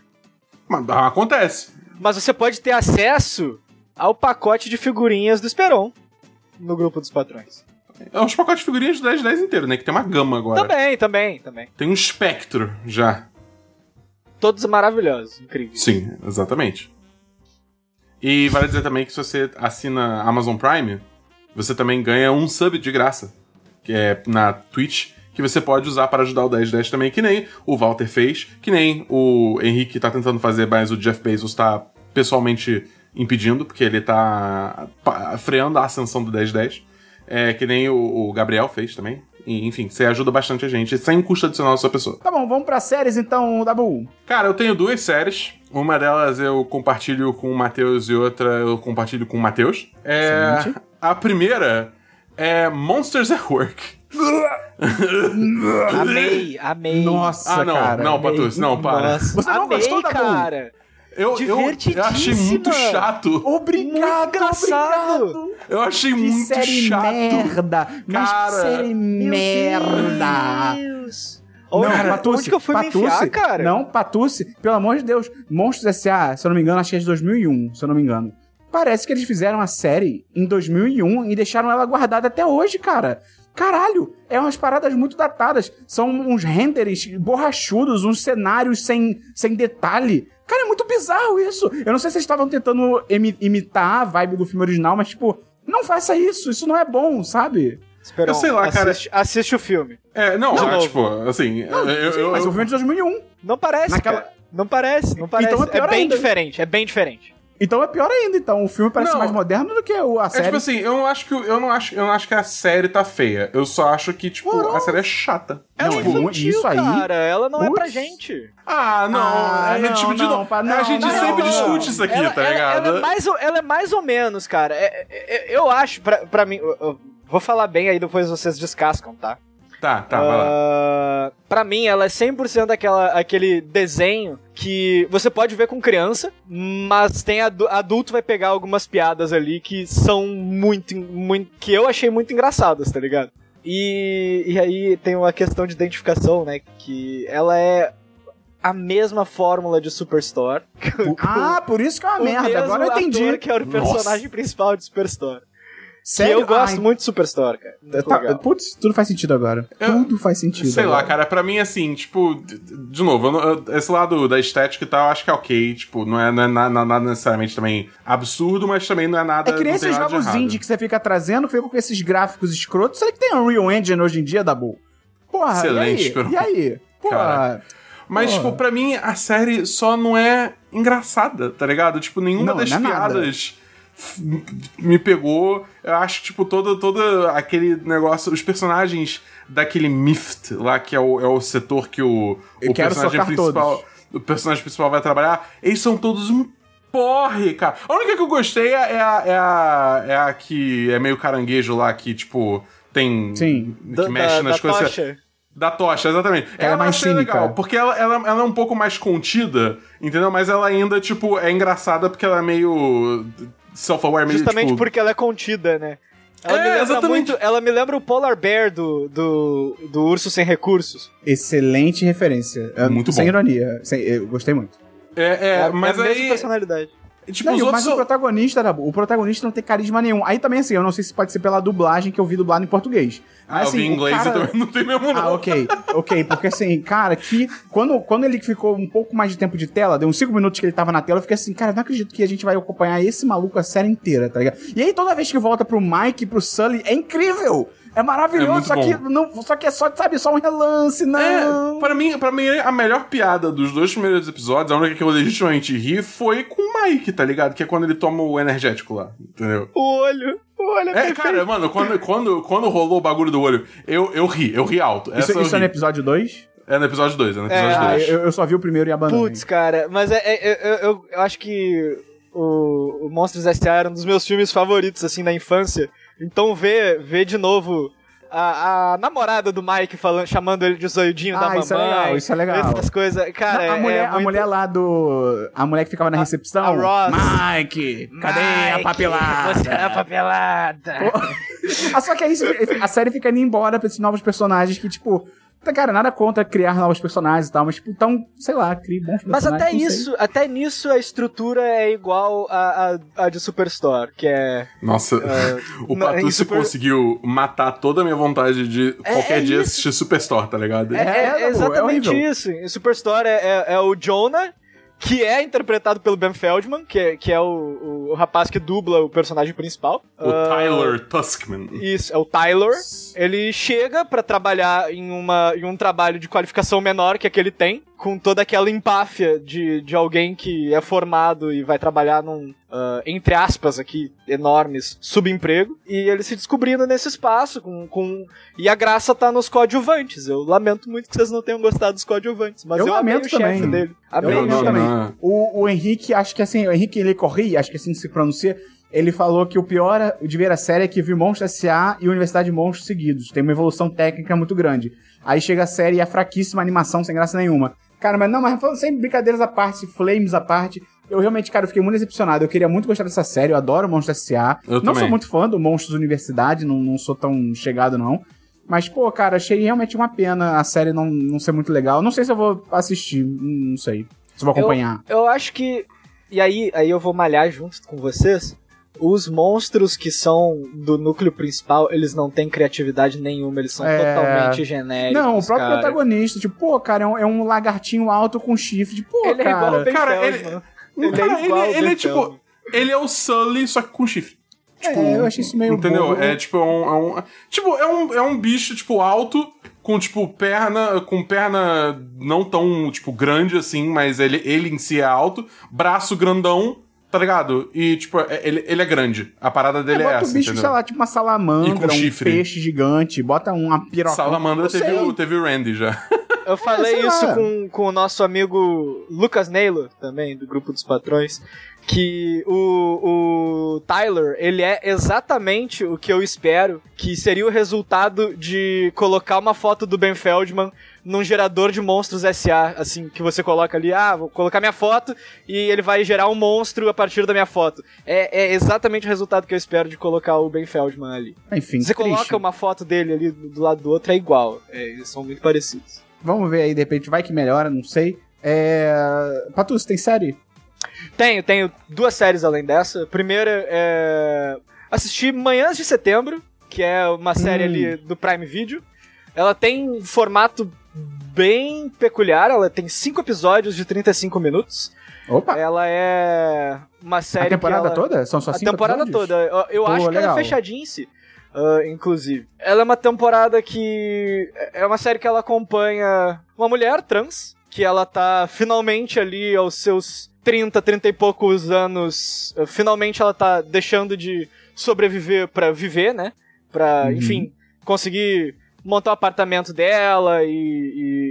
Mas acontece. Mas você pode ter acesso ao pacote de figurinhas do Esperon no grupo dos patrões. É os pacotes de figurinhas de 10 10 inteiro, né? Que tem uma gama agora. Também, também, também. Tem um espectro já. Todos maravilhosos, incríveis. Sim, exatamente. E vale dizer também que se você assina Amazon Prime, você também ganha um sub de graça, é na Twitch, que você pode usar para ajudar o 1010 também, que nem o Walter fez, que nem o Henrique tá tentando fazer, mas o Jeff Bezos tá pessoalmente impedindo, porque ele tá pa- freando a ascensão do 1010. É, que nem o, o Gabriel fez também. E, enfim, você ajuda bastante a gente, sem custo adicional da sua pessoa. Tá bom, vamos pra séries então, Dabu. Cara, eu tenho duas séries. Uma delas eu compartilho com o Matheus e outra eu compartilho com o Matheus. É, Excelente. a primeira é Monsters at Work. Amei, amei. Nossa, ah, não, cara. não, Patus, não, para. Nossa, Você não amei, gostou da cara. Eu, eu, eu achei muito chato. Obrigado, Muito engraçado. obrigado. Eu achei Que muito série chato. merda. Mas Cara, que série merda. Deus. Não, Patucci, onde que eu fui Patucci, me enfiar, cara? Não, Patucci, pelo amor de Deus. Monstros S.A., se eu não me engano, acho que é de 2001, se eu não me engano. Parece que eles fizeram a série em 2001 e deixaram ela guardada até hoje, cara. Caralho, é umas paradas muito datadas. São uns renders borrachudos, uns cenários sem, sem detalhe. Cara, é muito bizarro isso. Eu não sei se vocês estavam tentando imi- imitar a vibe do filme original, mas, tipo, não faça isso. Isso não é bom, sabe? Esperão, Eu sei lá, cara. assiste, Assiste o filme. É, não, Não, é, não. tipo, assim, eu, eu, Sim, eu- mas o filme é de 2001. Não parece, Naquela- cara. Não parece, não parece. Então é pior bem ainda. diferente, é bem diferente. Então é pior ainda. Então o filme parece Não. mais moderno do que o- a É série. tipo assim, eu não acho que eu não acho, eu não acho que a série tá feia. Eu só acho que tipo a série é chata. Não, Ela é tipo, infantil, isso aí- cara. Ela não é pra gente. Ah, não, Ah, é, não, tipo de não, não, a gente não, sempre não. discute isso aqui, ela, tá ela- ligado? Ela, é mais, ou- ela é mais ou menos, cara. É- é- é- eu acho, pra, pra mim. eu- eu vou falar bem aí, depois vocês descascam, tá? Tá, tá, vai lá. Ah, pra mim, ela é 100% aquela, aquele desenho que você pode ver com criança, mas tem adu- adulto vai pegar algumas piadas ali que são muito, muito que eu achei muito engraçadas, tá ligado? E, e aí tem uma questão de identificação, né? Que ela é a mesma fórmula de Superstore. Ah, por isso que é uma merda. Agora eu entendi. que era o personagem principal de Superstore. Sério? Eu gosto Ai, muito de Superstore, cara. Muito Tá, legal. putz, tudo faz sentido agora. Eu- tudo faz sentido. Sei lá, agora. cara, pra mim, assim, tipo, de, novo, eu eu- esse lado da estética e tal, eu acho que é ok. Tipo, não é, não é na- na- nada necessariamente também absurdo, mas também não é nada. É que nem esses nada jogos indie que você fica trazendo, que fica com esses gráficos escrotos. Será que tem Unreal Engine hoje em dia, Dabu? Porra, Excelente, e aí? E aí? Porra, Cara. Mas, Porra. tipo, pra mim, a série só não é engraçada, tá ligado? Tipo, nenhuma Não, das não é nada. Me pegou. Eu acho, tipo, todo, todo aquele negócio. Os personagens daquele Mift lá, que é o, é o setor que o, o personagem principal. todos. O personagem principal vai trabalhar, eles são todos um porre, cara. A única que eu gostei é é a, é a, é a que é meio caranguejo lá, que, tipo, tem. Sim. Que Da- mexe da- nas da coisas. tocha. Da tocha, exatamente. Ela é eu mais achei cínica. legal, porque ela, ela, ela é um pouco mais contida, entendeu? Mas ela ainda, tipo, é engraçada porque ela é meio self-aware, meio, Justamente tipo... porque ela é contida, né? Ela É, me lembra exatamente. muito. Ela me lembra o Polar Bear do, do, do Urso Sem Recursos. excelente referência. É, Muito Sem bom. ironia. Sem- eu gostei muito. É, é, mas a mesma aí... personalidade. Tipo, Não, os o- mas o são... protagonista, Dabu, o protagonista não tem carisma nenhum. Aí também, assim, eu não sei se pode ser pela dublagem que eu vi dublado em português. Ah, eu assim, vi em o inglês cara- e também não tem mesmo, não. Ah, ok, ok, porque assim, cara, que quando, quando ele ficou um pouco mais de tempo de tela, deu uns 5 minutos que ele tava na tela, eu fiquei assim, cara, não acredito que a gente vai acompanhar esse maluco a série inteira, tá ligado? E aí toda vez que volta pro Mike, pro Sully, é incrível! É É maravilhoso, muito só, que não, só que é só, sabe, só um relance, não. É, pra mim, pra mim, a melhor piada dos dois primeiros episódios, a única que eu legitimamente ri, foi com o Mike, tá ligado? Que é quando ele toma o energético lá, entendeu? O olho. O olho é, É, perfeito. cara, mano, quando, quando, quando rolou o bagulho do olho, eu, eu ri, eu ri alto. Essa Isso, isso é ri. no episódio 2? É no episódio 2, é no episódio Ah, 2. eu, eu só vi o primeiro e abandonei. Putz, cara, mas é, é- é- eu, eu- eu acho que o, o Monstros S.A. era um dos meus filmes favoritos, assim, da infância. Então ver, ver de novo a, a namorada do Mike falando, chamando ele de zoiudinho da Ah, mamãe. isso é legal, isso é legal. Essas coisas, cara, Não, a, é- mulher, é a muito- mulher lá do. A mulher que ficava na recepção. a Ross. Mike, cadê a Mike, papelada? Você é a papelada. ah, só que aí a série fica indo embora pra esses novos personagens que, tipo. Cara, nada contra criar novos personagens e tal, mas, tipo, então, sei lá, crie bons personagens. Mas até não sei. isso, até nisso a estrutura é igual a, a, a de Superstore, que é. Nossa, o não, Patucci Super- conseguiu matar toda a minha vontade de qualquer é dia isso. assistir Superstore, tá ligado? É, é- é, é é exatamente isso. Em Superstore é, é, é o Jonah, que é interpretado pelo Ben Feldman, que é, que é o, o, rapaz que dubla o personagem principal. O Ah, Tyler Tuskman. Isso, é o Tyler. Ele chega pra trabalhar em, uma, em um trabalho de qualificação menor que aquele tem. Com toda aquela empáfia de, de alguém que é formado e vai trabalhar num, uh, entre aspas aqui, enormes, subemprego, e ele se descobrindo nesse espaço, com, com e a graça tá nos coadjuvantes. Eu lamento muito que vocês não tenham gostado dos coadjuvantes, mas Eu eu, amei lamento o chefe também. dele. Eu Amei o lamento também. não. O, o Henrique, acho que assim, o Henrique ele corri, acho que assim se pronuncia. Ele falou que o pior de ver a série é que viu Monstros S.A. e Universidade de Monstros seguidos. Tem uma evolução técnica muito grande. Aí chega a série e é fraquíssima animação, sem graça nenhuma. Cara, mas não, mas falando sem brincadeiras à parte, flames à parte, eu realmente, cara, eu fiquei muito decepcionado. Eu queria muito gostar dessa série, eu adoro Monstros S.A. Eu não também. sou muito fã do Monstros Universidade, não, não sou tão chegado, não. Mas, pô, cara, achei realmente uma pena a série não, não ser muito legal. Não sei se eu vou assistir, não sei. Se eu vou acompanhar. Eu acho que. E aí, aí eu vou malhar junto com vocês. Os monstros que são do núcleo principal, eles não têm criatividade nenhuma, eles são É. totalmente genéricos. Não, o próprio cara. protagonista, tipo, pô, cara, é um, é um lagartinho alto com chifre. Tipo, pô, Ele é cara. igual ao Ben Cara, ele- Ele Cara, é igual ele, ele Ben é tipo. Ele é o Sully, só que com chifre. Tipo, É, eu achei isso meio Entendeu? bobo. É tipo, é um, é um- Tipo, é um, é um bicho, tipo, alto, com, tipo, perna. Com perna não tão, tipo, grande assim, mas ele, ele em si é alto. Braço grandão, tá ligado? E, tipo, é- ele, ele é grande. A parada dele é, bota essa. o bicho, entendeu? sei lá, tipo uma salamandra, com um peixe gigante, bota uma piroca. Salamandra Eu teve sei. o, teve o Randy já. Eu falei sei isso com, com o nosso amigo Lucas Naylor, também, do grupo dos patrões, que o, o Tyler, ele é exatamente o que eu espero que seria o resultado de colocar uma foto do Ben Feldman num gerador de monstros SA, assim, que você coloca ali, ah, vou colocar minha foto e ele vai gerar um monstro a partir da minha foto. É, é exatamente o resultado que eu espero de colocar o Ben Feldman ali. Enfim, Você triste. coloca uma foto dele ali do lado do outro, é igual. É, eles são muito parecidos. Vamos ver aí, de repente vai que melhora, não sei. É... Patus, tem série? Tenho, tenho duas séries além dessa. A primeira é. Assisti Manhãs de Setembro, que é uma série Hum. ali do Prime Video. Ela tem um formato bem peculiar, ela tem cinco episódios de 35 minutos. Opa, Ela é uma série. a temporada ela... toda? São só A cinco temporada episódios? toda. Eu, eu Pô, acho que ela legal. é fechadinha em si. ah, inclusive. Ela é uma temporada que. É uma série que ela acompanha uma mulher trans, que ela tá finalmente ali aos seus 30, 30 e poucos anos. ah, Finalmente ela tá deixando de sobreviver pra viver, né? Pra, Uhum. enfim, conseguir montar o apartamento dela e,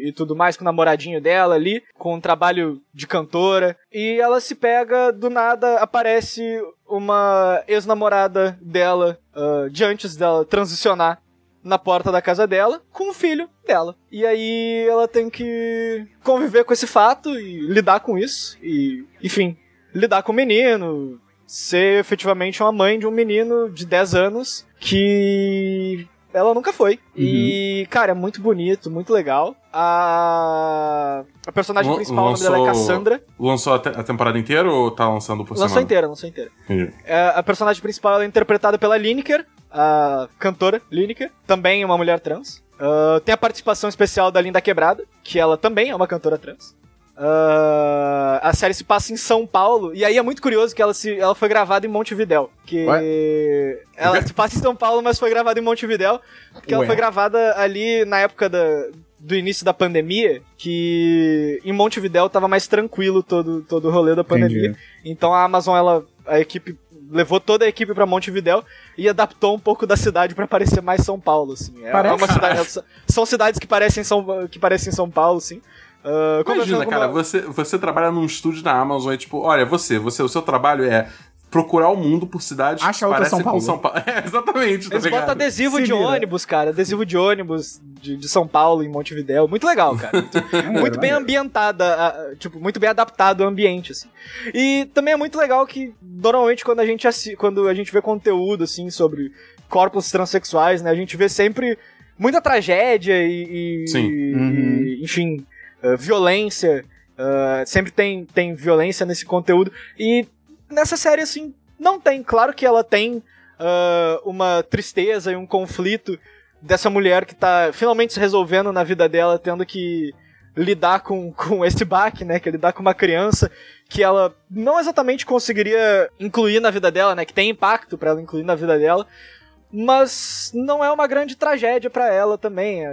e, e tudo mais com o namoradinho dela ali, com um trabalho de cantora. E ela se pega, do nada aparece uma ex-namorada dela, ah, de antes dela transicionar na porta da casa dela, com o filho dela. E aí ela tem que conviver com esse fato e lidar com isso. E, enfim, lidar com o menino, ser efetivamente uma mãe de um menino de 10 anos que ela nunca foi. E, cara, é muito bonito, muito legal. A, a personagem Lan- principal, o nome dela é lançou- Cassandra. Lançou a, te- a temporada inteira ou tá lançando por Lançou semana? inteira, lançou inteira. Entendi. É, a personagem principal é interpretada pela Lineker, a cantora Lineker, também uma mulher trans. Ah, tem a participação especial da Linda Quebrada, que ela também é uma cantora trans. Ah, a série se passa em São Paulo, e aí é muito curioso que ela, se, ela foi gravada em Montevidéu. Que ela se passa em São Paulo, mas foi gravada em Montevidéu, porque ela Ué. foi gravada ali na época da, do início da pandemia, que em Montevidéu tava mais tranquilo todo, todo o rolê da pandemia. Entendi. Então a Amazon, ela, a equipe levou toda a equipe pra Montevidéu e adaptou um pouco da cidade pra parecer mais São Paulo, assim. É, Parece? é uma cidade, são cidades que parecem São, que parecem São Paulo, assim. Conversando Imagina, cara, uma- você, você trabalha num estúdio da Amazon e, tipo, olha, você, você, o seu trabalho é procurar o mundo por cidades Acha que outra parecem São Paulo. com São Paulo. É, exatamente, tá Eles ligado? botam adesivo Se de vira. ônibus, cara. Adesivo de ônibus de, de São Paulo em Montevidéu. Muito legal, cara. Muito, muito bem ambientada, tipo, muito bem adaptado ao ambiente, assim. E também é muito legal que, normalmente, quando a gente, assi- quando a gente vê conteúdo, assim, sobre corpos transexuais, né, a gente vê sempre muita tragédia e, e- Sim. e- Uhum. enfim, uh, violência. uh, sempre tem, tem violência nesse conteúdo. E nessa série, assim, não tem. Claro que ela tem uh, uma tristeza e um conflito dessa mulher que tá finalmente se resolvendo na vida dela, tendo que lidar com, com esse baque, né? Que é lidar com uma criança que ela não exatamente conseguiria incluir na vida dela, né? Que tem impacto pra ela incluir na vida dela. Mas não é uma grande tragédia pra ela também.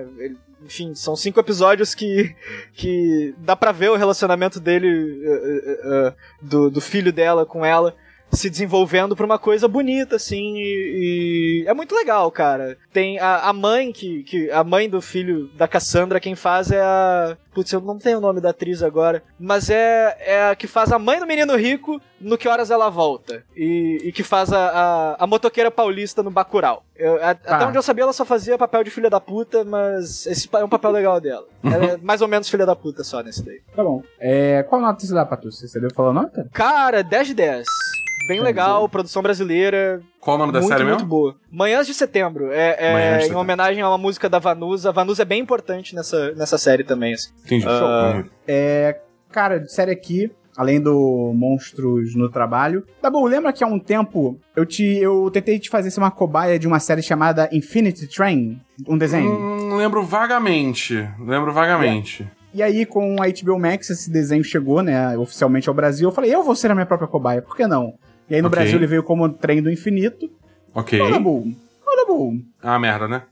Enfim, são cinco episódios que, que dá pra ver o relacionamento dele, uh, uh, uh, do, do filho dela com ela se desenvolvendo pra uma coisa bonita, assim, e, e é muito legal, cara. Tem a, a, mãe que, que. A mãe do filho da Cassandra, quem faz é a. Putz, eu não tenho o nome da atriz agora. Mas é, é a que faz a mãe do menino rico no Que Horas Ela Volta. E, e que faz a, a, a, motoqueira paulista no Bacurau. Eu, a, tá. Até onde eu sabia, ela só fazia papel de filha da puta, mas esse é um papel legal dela. Ela é mais ou menos filha da puta só nesse daí. Tá bom. É, qual nota você dá, Patrícia? Você deu falar nota? Cara, 10 de 10 bem legal, produção brasileira. Qual o nome da muito, série muito mesmo? boa. Manhãs de Setembro. É, é de em homenagem a uma música da Vanusa. A Vanusa é bem importante nessa, nessa série também. Assim. Entendi. Uh, é, cara, de série aqui, além do Monstros no Trabalho. Tá bom, lembra que há um tempo eu te eu tentei te fazer uma cobaia de uma série chamada Infinity Train? Um desenho? Hum, lembro vagamente. Lembro vagamente. É. E aí, com a HBO Max, esse desenho chegou, né, oficialmente ao Brasil. Eu falei, eu vou ser a minha própria cobaia, por que não? E aí no okay. Brasil ele veio como Trem do Infinito. Ok. Olha bom. Olha bom. Ah, merda, né?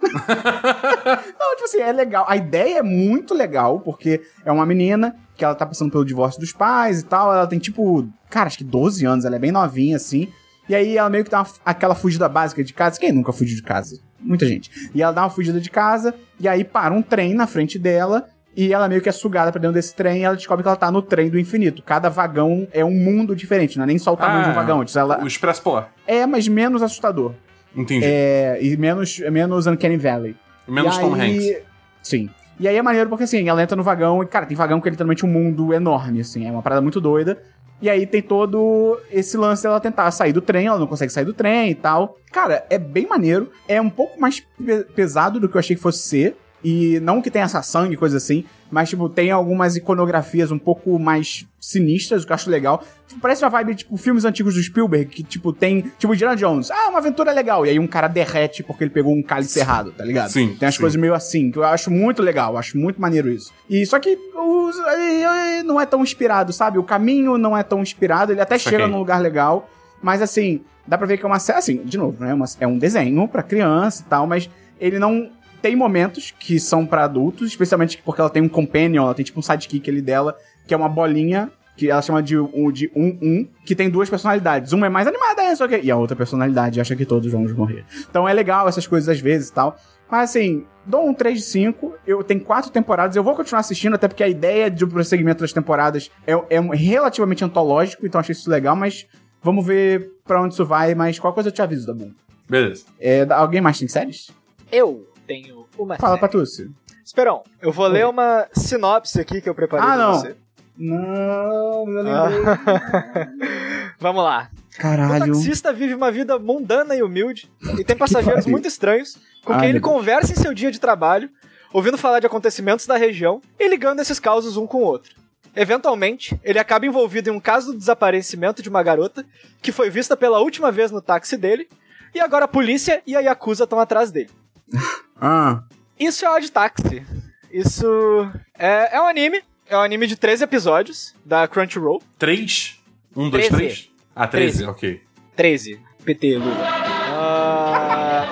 não, tipo assim, é legal. A ideia é muito legal, porque é uma menina que ela tá passando pelo divórcio dos pais e tal. Ela tem tipo, cara, acho que 12 anos, ela é bem novinha assim. E aí ela meio que dá uma, aquela fugida básica de casa. Quem nunca fugiu de casa? Muita gente. E ela dá uma fugida de casa, e aí para um trem na frente dela, e ela meio que é sugada pra dentro desse trem e ela descobre que ela tá no trem do infinito. Cada vagão é um mundo diferente, não é nem só o tamanho ah, de um ah, vagão. Então ela... O Express Polar. É, mas menos assustador. Entendi. É, e menos, menos Uncanny Valley. Menos e Tom aí... Hanks. Sim. E aí é maneiro porque, assim, ela entra no vagão e, cara, tem vagão que é literalmente um mundo enorme, assim, é uma parada muito doida. E aí tem todo esse lance dela tentar sair do trem, ela não consegue sair do trem e tal. Cara, é bem maneiro. É um pouco mais pesado do que eu achei que fosse ser. E não que tenha essa sangue, coisa assim, mas, tipo, tem algumas iconografias um pouco mais sinistras, o que eu acho legal. Parece uma vibe, tipo, filmes antigos do Spielberg, que, tipo, tem, tipo, Indiana Jones. Ah, uma aventura legal. E aí um cara derrete porque ele pegou um cálice errado, tá ligado? Sim. Tem as coisas meio assim, que eu acho muito legal, eu acho muito maneiro isso. E só que os, não é tão inspirado, sabe? O caminho não é tão inspirado, ele até chega num lugar legal, mas assim, dá pra ver que é uma série, assim, de novo, né? É um desenho pra criança e tal, mas ele não tem momentos que são para adultos, especialmente porque ela tem um companion, ela tem tipo um sidekick ali dela, que é uma bolinha que ela chama de um, de um, um, que tem duas personalidades. Uma é mais animada, é, só que. E a outra personalidade acha que todos vamos morrer. Então é legal essas coisas às vezes e tal. Mas assim, dou um 3 de 5. Eu tenho quatro temporadas. Eu vou continuar assistindo, até porque a ideia de prosseguimento das temporadas é, é relativamente antológico, então achei isso legal, mas vamos ver pra onde isso vai. Mas qualquer coisa eu te aviso, Dabu. Beleza. É, alguém mais tem séries? Eu tenho uma Fala. Patrícia. Esperão, eu vou Oi. ler uma sinopse aqui que eu preparei ah, pra não. você. Não, não lembrei. Ah. Vamos lá. Caralho. O taxista vive uma vida mundana e humilde e tem passageiros muito estranhos com quem ele conversa em seu dia de trabalho, ouvindo falar de acontecimentos da região e ligando esses causos um com o outro. Eventualmente, ele acaba envolvido em um caso do desaparecimento de uma garota que foi vista pela última vez no táxi dele e agora a polícia e a Yakuza estão atrás dele. ah. Isso é Odd Taxi. Isso é, é um anime. É um anime de 13 episódios da Crunchyroll. 3? 1, 2, 3? Ah, 13, 13. ok. 13. PT, Lula. Uh,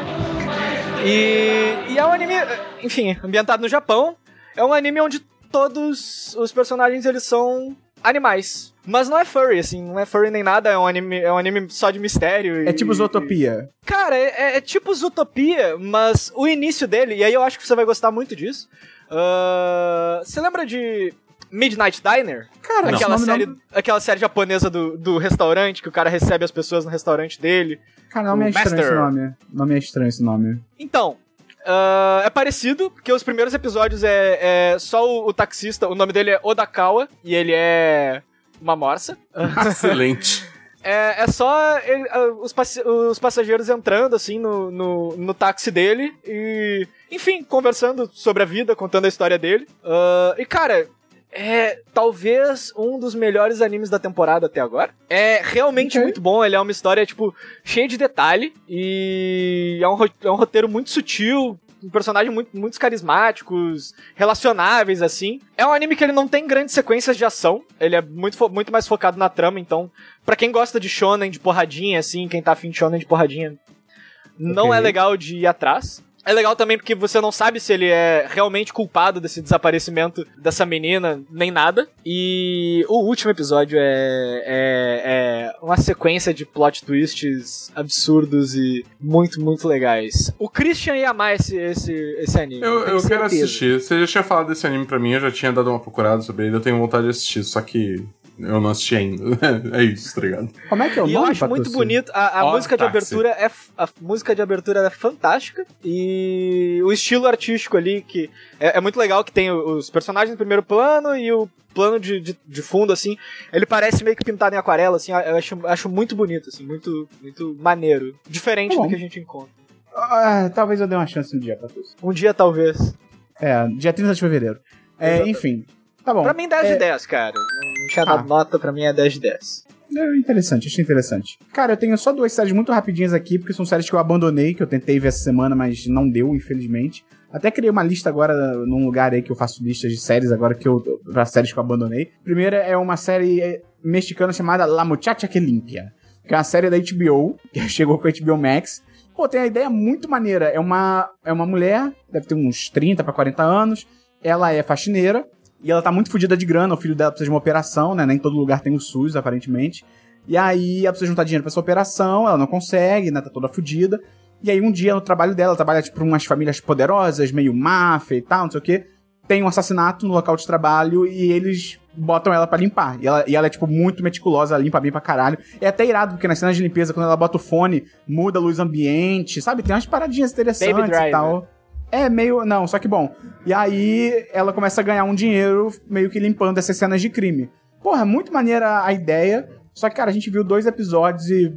e, e é um anime, enfim, ambientado no Japão. É um anime onde todos os personagens eles são animais. Mas não é furry, assim, não é furry nem nada, é um anime, é um anime só de mistério. É tipo Zootopia. Cara, é, é, é, tipo Zootopia, mas o início dele, e aí eu acho que você vai gostar muito disso. Uh, você lembra de Midnight Diner? Cara, aquela série, não... aquela série japonesa do, do restaurante, que o cara recebe as pessoas no restaurante dele. Cara, não me é estranho esse nome. Não me é estranho esse nome. Então, Uh, é parecido, porque os primeiros episódios é, é só o, o, taxista, o nome dele é Odakawa, e ele é uma morsa. Excelente. É, é só ele, uh, os, os, passageiros entrando, assim, no, no, no, táxi dele e, enfim, conversando sobre a vida, contando a história dele. Uh, e, cara, é talvez um dos melhores animes da temporada até agora. É realmente okay. muito bom, ele é uma história, tipo, cheia de detalhe e é um, é um roteiro muito sutil, um personagem muito, muitos carismáticos, relacionáveis, assim. É um anime que ele não tem grandes sequências de ação, ele é muito, muito mais focado na trama, então, para quem gosta de shonen, de porradinha, assim, quem tá afim de shonen de porradinha, não okay. é legal de ir atrás. É legal também porque você não sabe se ele é realmente culpado desse desaparecimento dessa menina, nem nada. E o último episódio é, é, é uma sequência de plot twists absurdos e muito, muito legais. O Christian ia amar esse, esse, esse anime. Eu, eu quero assistir. Você já tinha falado desse anime pra mim, eu já tinha dado uma procurada sobre ele, eu tenho vontade de assistir, só que eu não assisti ainda. é isso, tá ligado? Como é que é o E eu nome, acho muito bonito. A, a música de táxi. abertura é a música de abertura é fantástica e o estilo artístico ali que é, é muito legal que tem os personagens no primeiro plano e o plano de, de, de fundo assim. Ele parece meio que pintado em aquarela assim. Eu acho, acho muito bonito assim, muito muito maneiro, diferente Tá bom. do que a gente encontra. Ah, talvez eu dê uma chance um dia, Patucci. Um dia talvez. É, dia 30 de fevereiro. É, enfim. Tá bom. Pra mim 10 é, de 10, cara. Tinha Ah. nota, pra mim é 10 de 10. É interessante, achei interessante. Cara, eu tenho só duas séries muito rapidinhas aqui, porque são séries que eu abandonei, que eu tentei ver essa semana, mas não deu, infelizmente. Até criei uma lista agora num lugar aí que eu faço listas de séries agora que eu para séries que eu abandonei. Primeira é uma série eh, mexicana chamada La Muchacha que Limpia, que é uma série da HBO, que chegou com a HBO Max. Pô, tem a ideia muito maneira. É uma é uma mulher, deve ter uns 30 pra 40 anos. Ela é faxineira e ela tá muito fodida de grana, o filho dela precisa de uma operação, né? Nem todo lugar tem o SUS, aparentemente. E aí ela precisa juntar dinheiro pra essa operação, ela não consegue, né? Tá toda fodida. E aí um dia no trabalho dela, ela trabalha tipo pra umas famílias poderosas, meio máfia e tal, não sei o quê. Tem um assassinato no local de trabalho e eles botam ela pra limpar. E ela, e ela é, tipo, muito meticulosa, ela limpa bem pra caralho. É até irado, porque nas cenas de limpeza, quando ela bota o fone, muda a luz ambiente, sabe? Tem umas paradinhas interessantes e tal. É meio. Não, só que bom. E aí ela começa a ganhar um dinheiro meio que limpando essas cenas de crime. Porra, muito maneira a ideia. Só que, cara, a gente viu dois episódios e.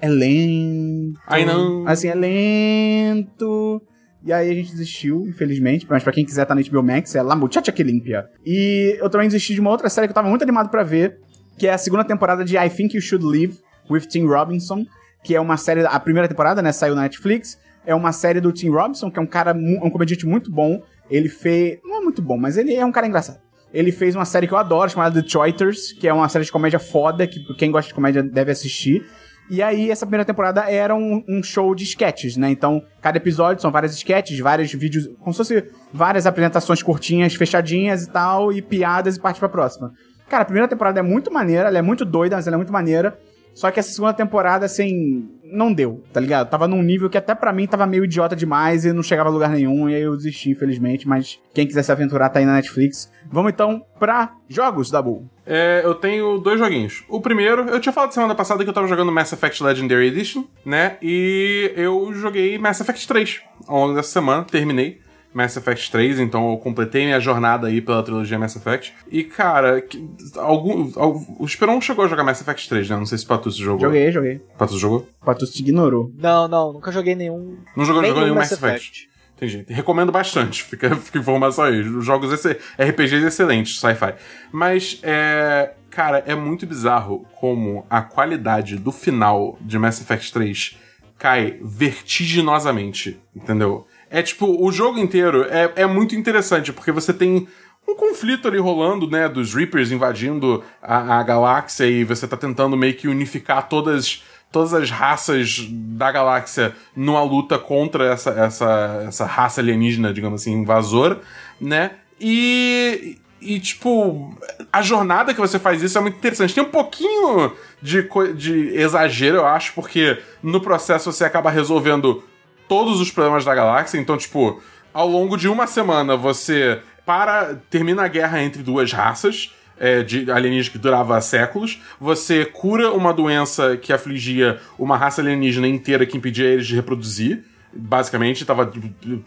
É lento. Ai, não. Assim, é lento. E aí a gente desistiu, infelizmente. Mas pra quem quiser tá na HBO Max, é La Muchacha que Limpia. E eu também desisti de uma outra série que eu tava muito animado pra ver, que é a segunda temporada de I Think You Should Live with Tim Robinson, que é uma série, a primeira temporada, né, saiu na Netflix. É uma série do Tim Robinson, que é um cara, mu- um comediante muito bom. Ele fez, não é muito bom, mas ele é um cara engraçado. Ele fez uma série que eu adoro, chamada The Choiters, que é uma série de comédia foda, que quem gosta de comédia deve assistir. E aí, essa primeira temporada era um, um show de sketches, né? Então, cada episódio são várias sketches, vários vídeos, como se fosse várias apresentações curtinhas, fechadinhas e tal, e piadas e parte pra próxima. Cara, a primeira temporada é muito maneira, ela é muito doida, mas ela é muito maneira. Só que essa segunda temporada, assim, não deu, tá ligado? Tava num nível que até pra mim tava meio idiota demais e não chegava a lugar nenhum, e aí eu desisti, infelizmente. Mas quem quiser se aventurar tá aí na Netflix. Vamos então pra jogos, Dabu. É, eu tenho dois joguinhos. O primeiro, eu tinha falado semana passada que eu tava jogando Mass Effect Legendary Edition, né? E eu joguei Mass Effect 3 ao longo dessa semana, terminei Mass Effect 3, então eu completei minha jornada aí pela trilogia Mass Effect. E, cara, que- algum, al- o Esperon chegou a jogar Mass Effect 3, né? Não sei se o Patus jogou. Joguei, joguei. Patus jogou? O Patus te ignorou. Não, não, nunca joguei nenhum. Não jogou, jogou nenhum Mass Mass Effect. Entendi. Recomendo bastante. Fica, fica informação aí. Jogos esse, RPGs excelentes, sci-fi. Mas, é. Cara, é muito bizarro como a qualidade do final de Mass Effect 3 cai vertiginosamente, entendeu? É tipo, o jogo inteiro é, é muito interessante, porque você tem um conflito ali rolando, né, dos Reapers invadindo a, a galáxia e você tá tentando meio que unificar todas todas as raças da galáxia numa luta contra essa, essa, essa raça alienígena, digamos assim, invasora, né? E, e, tipo, a jornada que você faz isso é muito interessante. Tem um pouquinho de, de exagero, eu acho, porque no processo você acaba resolvendo todos os problemas da galáxia. Então, tipo, ao longo de uma semana você para termina a guerra entre duas raças é, de alienígena que durava séculos. Você cura uma doença que afligia uma raça alienígena inteira que impedia eles de reproduzir. Basicamente, tava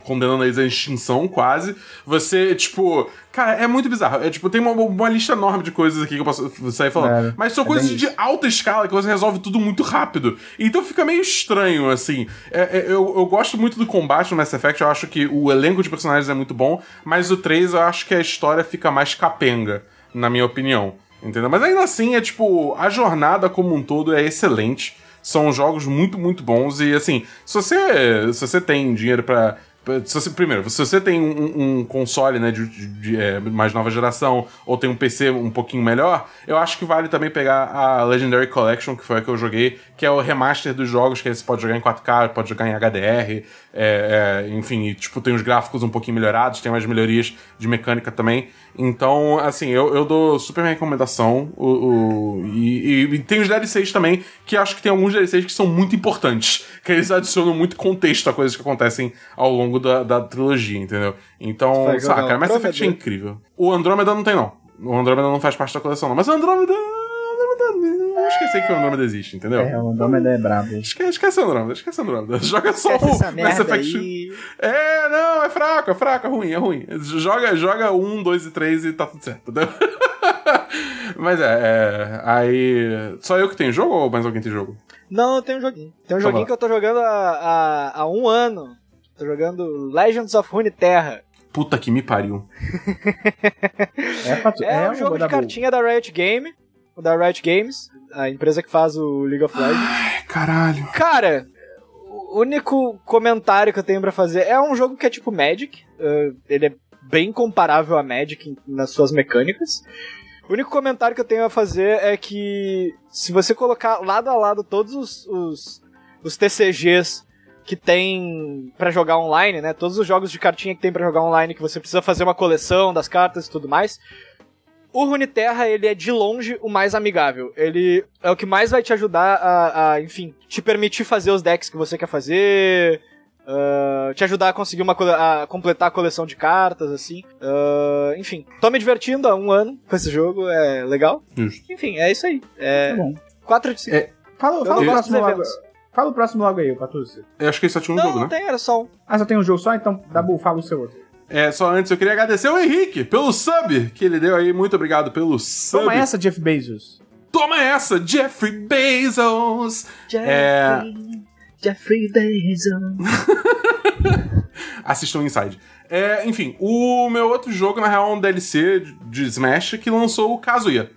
condenando eles à extinção, quase. Você, tipo. Cara, é muito bizarro. É tipo, tem uma, uma lista enorme de coisas aqui que eu posso sair falando. É, Mas são é coisas de alta escala que você resolve tudo muito rápido. Então fica meio estranho, assim. É- é- eu, eu gosto muito do combate no Mass Effect, eu acho que o elenco de personagens é muito bom, mas o 3 eu acho que a história fica mais capenga, na minha opinião. Entendeu? Mas ainda assim, é tipo, a jornada como um todo é excelente. São jogos muito, muito bons. E assim, se você, se você tem dinheiro você, primeiro, se você tem um, um console né, de, de- de, é, mais nova geração ou tem um PC um pouquinho melhor, eu acho que vale também pegar a Legendary Collection, que foi a que eu joguei, que é o remaster dos jogos, que você pode jogar em 4K, pode jogar em HDR, é, é, enfim, e, tipo, tem os gráficos um pouquinho melhorados, tem mais melhorias de mecânica também. Então, assim, eu, eu dou super recomendação. O, o- e, e- e tem os DLCs também, que acho que tem alguns DLCs que são muito importantes, que eles adicionam muito contexto a coisas que acontecem ao longo da, da trilogia, entendeu? Então, Vai saca, Mass Effect é incrível. O Andrômeda não tem, não. O Andrômeda não faz parte da coleção, não. Mas o Andrômeda. Eu esqueci que o Andrômeda existe, entendeu? É, o Andrômeda é brabo. Esquece, esquece o Andrômeda, esquece o Andrômeda. Joga só Esquece o Mass Effect. aí. É, é fraco, é fraco, é ruim, é ruim. Joga, joga um, dois e três e tá tudo certo, entendeu? Mas é, é, aí. Só eu que tenho jogo ou mais alguém tem jogo? Não, tem um joguinho. Tem um Então joguinho que eu tô jogando há, há, há um ano. Tô jogando Legends of Runeterra. Puta que me pariu. É, Patu, É, um o jogo de cartinha da Riot Game. Da Riot Games, a empresa que faz o League of Legends. Ai, caralho. Cara, único comentário que eu tenho pra fazer é um jogo que é tipo Magic. eh, ele é bem comparável a Magic nas suas mecânicas. O único comentário que eu tenho a fazer é que se você colocar lado a lado todos os, os, os TCGs que tem pra jogar online, né? Todos os jogos de cartinha que tem pra jogar online, que você precisa fazer uma coleção das cartas e tudo mais. O Runeterra, ele é de longe o mais amigável. Ele é o que mais vai te ajudar a, a, enfim, te permitir fazer os decks que você quer fazer, ah, te ajudar a conseguir uma a completar a coleção de cartas, assim. Ah, enfim, tô me divertindo há um ano com esse jogo, é legal. Justo. Enfim, é isso aí. É Tá bom. 4 de 5. É, Fala, fala não o próximo logo. Fala o próximo logo aí, Patrícia. Eu acho que ele só tinha um não, jogo, não né? tem, era só um. Ah, só tem um jogo só? Então, Dabu, fala o seu outro. É, só antes eu queria agradecer o Henrique pelo sub que ele deu aí. Muito obrigado pelo sub. Toma essa, Jeff Bezos. Toma essa, Jeffrey Bezos! É. Jeffrey Bezos. Assistam Inside. É, enfim, o meu outro jogo, na real, é um DLC de- Smash que lançou o Kazuya.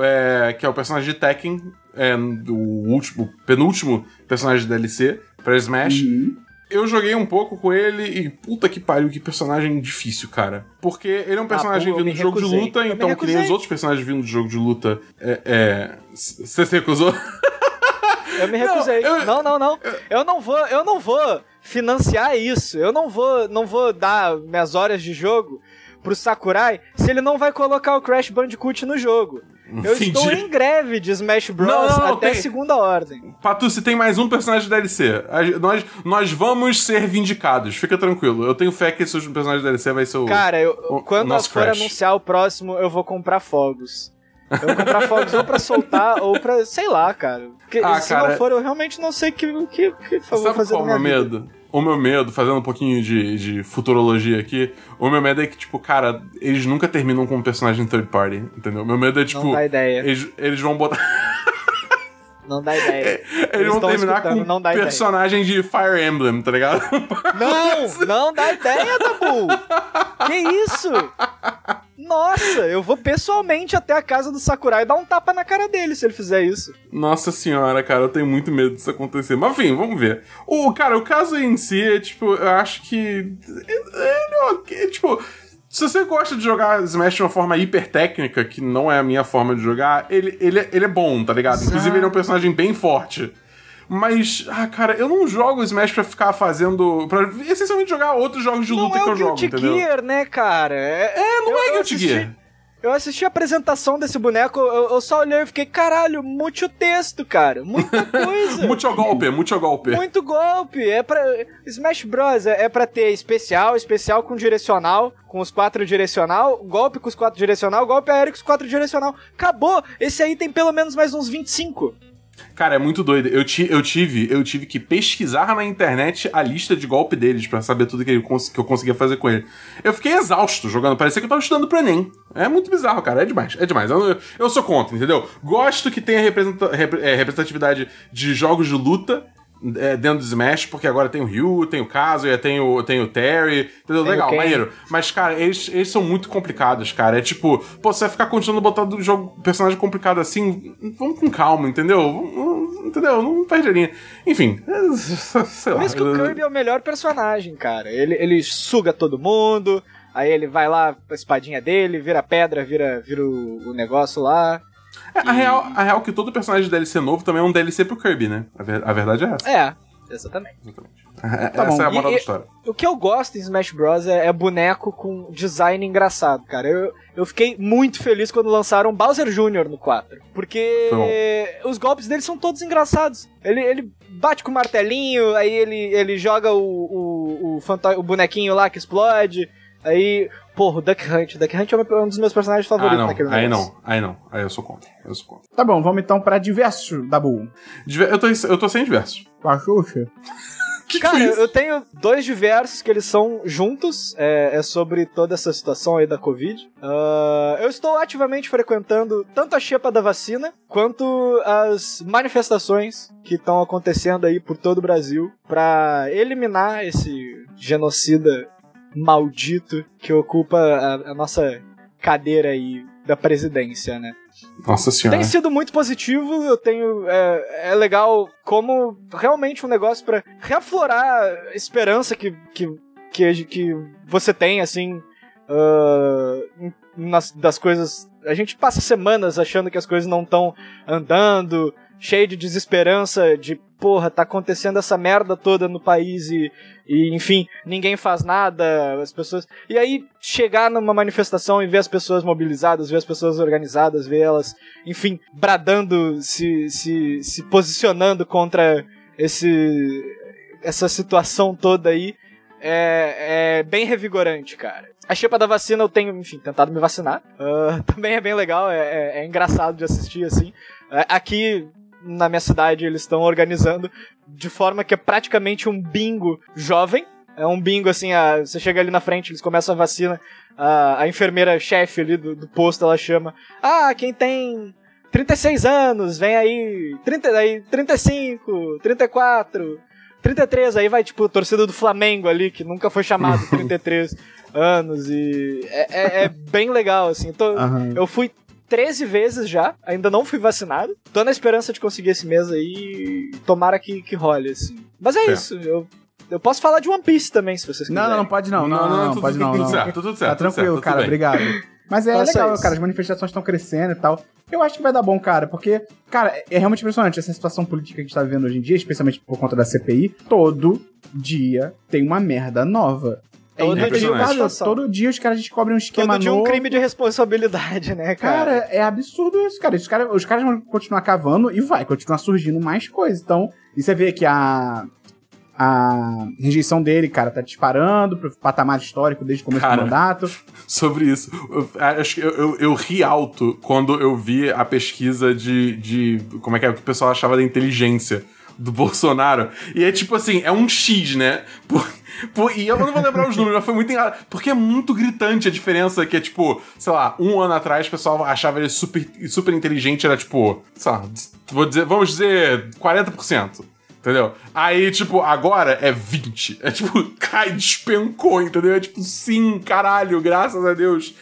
é, que é o personagem de Tekken, é, do último, penúltimo personagem de DLC pra Smash. Eu joguei um pouco com ele e puta que pariu, que personagem difícil, cara. Porque ele é um personagem Ah, pô, vindo de jogo de luta, Eu então que nem os outros personagens vindo de jogo de luta. É. é... Você se recusou? Eu me recusei. eu- Não, não, não. Eu não vou, eu não vou financiar isso. Eu não vou, não vou dar minhas horas de jogo pro Sakurai se ele não vai colocar o Crash Bandicoot no jogo. Eu Entendi. estou em greve de Smash Bros Não, não, não, até tem- segunda ordem. Patu, se tem mais um personagem de DLC, nós, nós vamos ser vindicados, fica tranquilo. Eu tenho fé que esse último personagem de DLC vai ser o. Cara, eu, o- quando o for Crash. anunciar o próximo, eu vou comprar fogos. Eu vou comprar fogos ou pra soltar ou pra, sei lá, cara. Porque Ah, se cara, não for, eu realmente não sei o que, que, que eu vou Sabe fazer qual é o meu medo? O meu medo, fazendo um pouquinho de, de futurologia aqui, o meu medo é que, tipo, cara, eles nunca terminam com um personagem third party, entendeu? Meu medo é, tipo. Não dá ideia. Eles, eles vão botar. Não dá ideia. Eles, vão estão terminar com não dá personagem de Fire Emblem, tá ligado? Não, não dá ideia, Dabu! Que isso? Nossa, eu vou pessoalmente até a casa do Sakurai dar um tapa na cara dele se ele fizer isso. Nossa senhora, cara, eu tenho muito medo disso acontecer. Mas enfim, vamos ver. O, cara, o caso em si é, tipo, eu acho que. Ele é ok. Tipo, se você gosta de jogar Smash de uma forma hiper técnica, que não é a minha forma de jogar, ele, ele, é- ele é bom, tá ligado? Inclusive, ele é um personagem bem forte. Mas, ah, cara, eu não jogo Smash pra ficar fazendo. pra essencialmente jogar outros jogos de Não luta é que o eu jogo, Guilty entendeu? Gear, né, cara? É, É, não eu- é Guilty assisti- Gear. Eu assisti a apresentação desse boneco, eu, eu só olhei e fiquei, caralho, muito texto, cara. Muita coisa. Muito golpe, muito golpe. Muito golpe. É pra. Smash Bros. é, é pra ter especial, especial com direcional, com os quatro direcional, golpe com os quatro direcional, golpe aéreo com os quatro direcional. Acabou! Esse aí tem pelo menos mais uns 25. Cara, é muito doido. Eu, ti, eu, tive, eu tive que pesquisar na internet a lista de golpe deles pra saber tudo que, ele que eu conseguia fazer com ele. Eu fiquei exausto jogando, parecia que eu tava estudando pro Enem. É muito bizarro, cara. É demais, é demais. Eu, eu sou contra, entendeu? Gosto que tenha é, representatividade de jogos de luta. É, dentro do Smash, porque agora tem o Ryu, tem o Kazuya, tem o, tem o Terry, entendeu? Tem o Legal, maneiro. Mas, cara, eles, eles são muito complicados, cara. É tipo, pô, você vai ficar continuando botando jogo, personagem complicado assim, vamos com calma, entendeu? entendeu? Não perde a linha. Enfim, é, sei lá. Por isso que o Kirby é o melhor personagem, cara. Ele, ele suga todo mundo, aí ele vai lá a espadinha dele, vira pedra, vira, vira o, o negócio lá. É, a, real, a real é que todo personagem de DLC novo também é um DLC pro Kirby, né? A, ver- a verdade é essa. É, exatamente. Exatamente. É- Tá essa bom. é a moral E- da história. O que eu gosto em Smash Bros. é, é boneco com design engraçado, cara. Eu, eu fiquei muito feliz quando lançaram Bowser Jr. no 4. Porque os golpes dele são todos engraçados. Ele, ele bate com o martelinho, aí ele, ele joga o, o, o, o bonequinho lá que explode. Aí, porra, o Duck Hunt. Duck Hunt é um dos meus personagens Ah, favoritos não. naquele Aí negócio. não. Aí não. Aí eu sou contra. Eu sou contra. Tá bom, vamos então pra diversos, Dabu. Diver- Eu tô, eu tô sem diversos. Com a Xuxa? Que Cara, que foi eu, isso? eu tenho dois diversos que eles são juntos, é, é sobre toda essa situação aí da Covid. Ah, eu estou ativamente frequentando tanto a xepa da vacina, quanto as manifestações que estão acontecendo aí por todo o Brasil pra eliminar esse genocida maldito que ocupa a, a nossa cadeira aí da presidência, né? Nossa senhora. Tem sido muito positivo, eu tenho. É, é legal como realmente um negócio pra reaflorar a esperança que, que, que, que você tem, assim. em- nas, das coisas. A gente passa semanas achando que as coisas não estão andando, cheio de desesperança, de porra, tá acontecendo essa merda toda no país e, e enfim, ninguém faz nada, as pessoas. E aí, chegar numa manifestação e ver as pessoas mobilizadas, ver as pessoas organizadas, ver elas, enfim, bradando, se, se, se posicionando contra esse, essa situação toda aí, é, é bem revigorante, cara. A xepa da vacina eu tenho, enfim, tentado me vacinar. Ah, também é bem legal, é, é- é engraçado de assistir, assim. É, aqui na minha cidade eles estão organizando de forma que é praticamente um bingo jovem. É um bingo assim, a- você chega ali na frente, eles começam a vacina, a, a enfermeira-chefe ali do, do posto, ela chama, ah, quem tem 36 anos, vem aí, 30, aí 35, 34, 33, aí vai tipo a torcida do Flamengo ali, que nunca foi chamado 33 anos, e é, é- é bem legal, assim, tô, Aham. eu fui 13 vezes já, ainda não fui vacinado. Tô na esperança de conseguir esse mês aí. Tomara que, que role, assim. Mas é Certo. isso. Eu, eu posso falar de One Piece também, se vocês quiserem. Não, não, não pode não. Não, não, não, tudo- pode não. tudo não. certo, tudo certo. Tá tudo tranquilo, certo, cara, obrigado. Mas é Faça legal, isso. cara, as manifestações estão crescendo e tal. Eu acho que vai dar bom, cara, porque, cara, é realmente impressionante essa situação política que a gente tá vivendo hoje em dia, especialmente por conta da CPI. Todo dia tem uma merda nova. É Todo dia uma inacreditável. situação. Todo dia os caras descobrem um esquema Todo dia um novo. crime de responsabilidade, né, cara? Cara, é absurdo isso, cara. Os, caras. os caras vão continuar cavando e vai continuar surgindo mais coisas. Então, e você vê que a. A rejeição dele, cara, tá disparando pro patamar histórico desde o começo Cara. do mandato. Sobre isso, eu, acho que eu, eu, eu ri alto quando eu vi a pesquisa de, de. Como é que é? O que o pessoal achava da inteligência do Bolsonaro. E é tipo assim, é um X, né? Por, por- e eu não vou lembrar os números, mas foi muito engraçado. Porque é muito gritante a diferença que é tipo, sei lá, um ano atrás o pessoal achava ele super, super inteligente, era tipo, sei lá, vou dizer, vamos dizer 40%. Entendeu? Aí, tipo, agora é 20. É tipo, cai, despencou, entendeu? É tipo, sim, caralho, graças a Deus.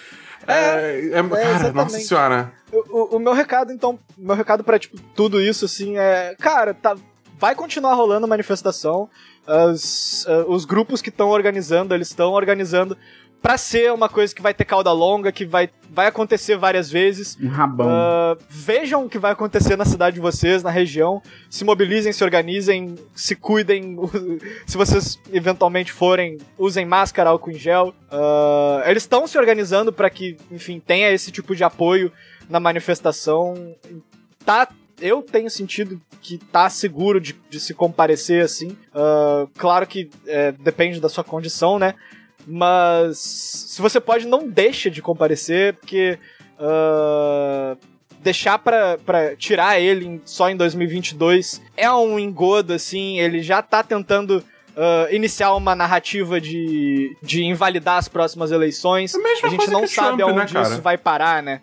É, é- cara, exatamente. nossa senhora. O, o- o meu recado, então, meu recado pra, tipo, tudo isso, assim, é. Cara, tá, vai continuar rolando manifestação. As- ah, os grupos que estão organizando, eles estão organizando pra ser uma coisa que vai ter cauda longa, que vai, vai acontecer várias vezes. Um rabão. Ah, vejam o que vai acontecer na cidade de vocês, na região. Se mobilizem, se organizem, se cuidem. se vocês eventualmente forem, usem máscara, álcool em gel. Ah, eles estão se organizando para que, enfim, tenha esse tipo de apoio na manifestação. Tá. Eu tenho sentido que tá seguro de, de se comparecer assim. Ah, claro que é, depende da sua condição, né? Mas se você pode, não deixa de comparecer, porque ah, deixar pra, pra tirar ele só em 2022 é um engodo, assim. Ele já tá tentando ah, iniciar uma narrativa de, de invalidar as próximas eleições. É a A gente não sabe Trump, né, aonde cara? isso vai parar, né?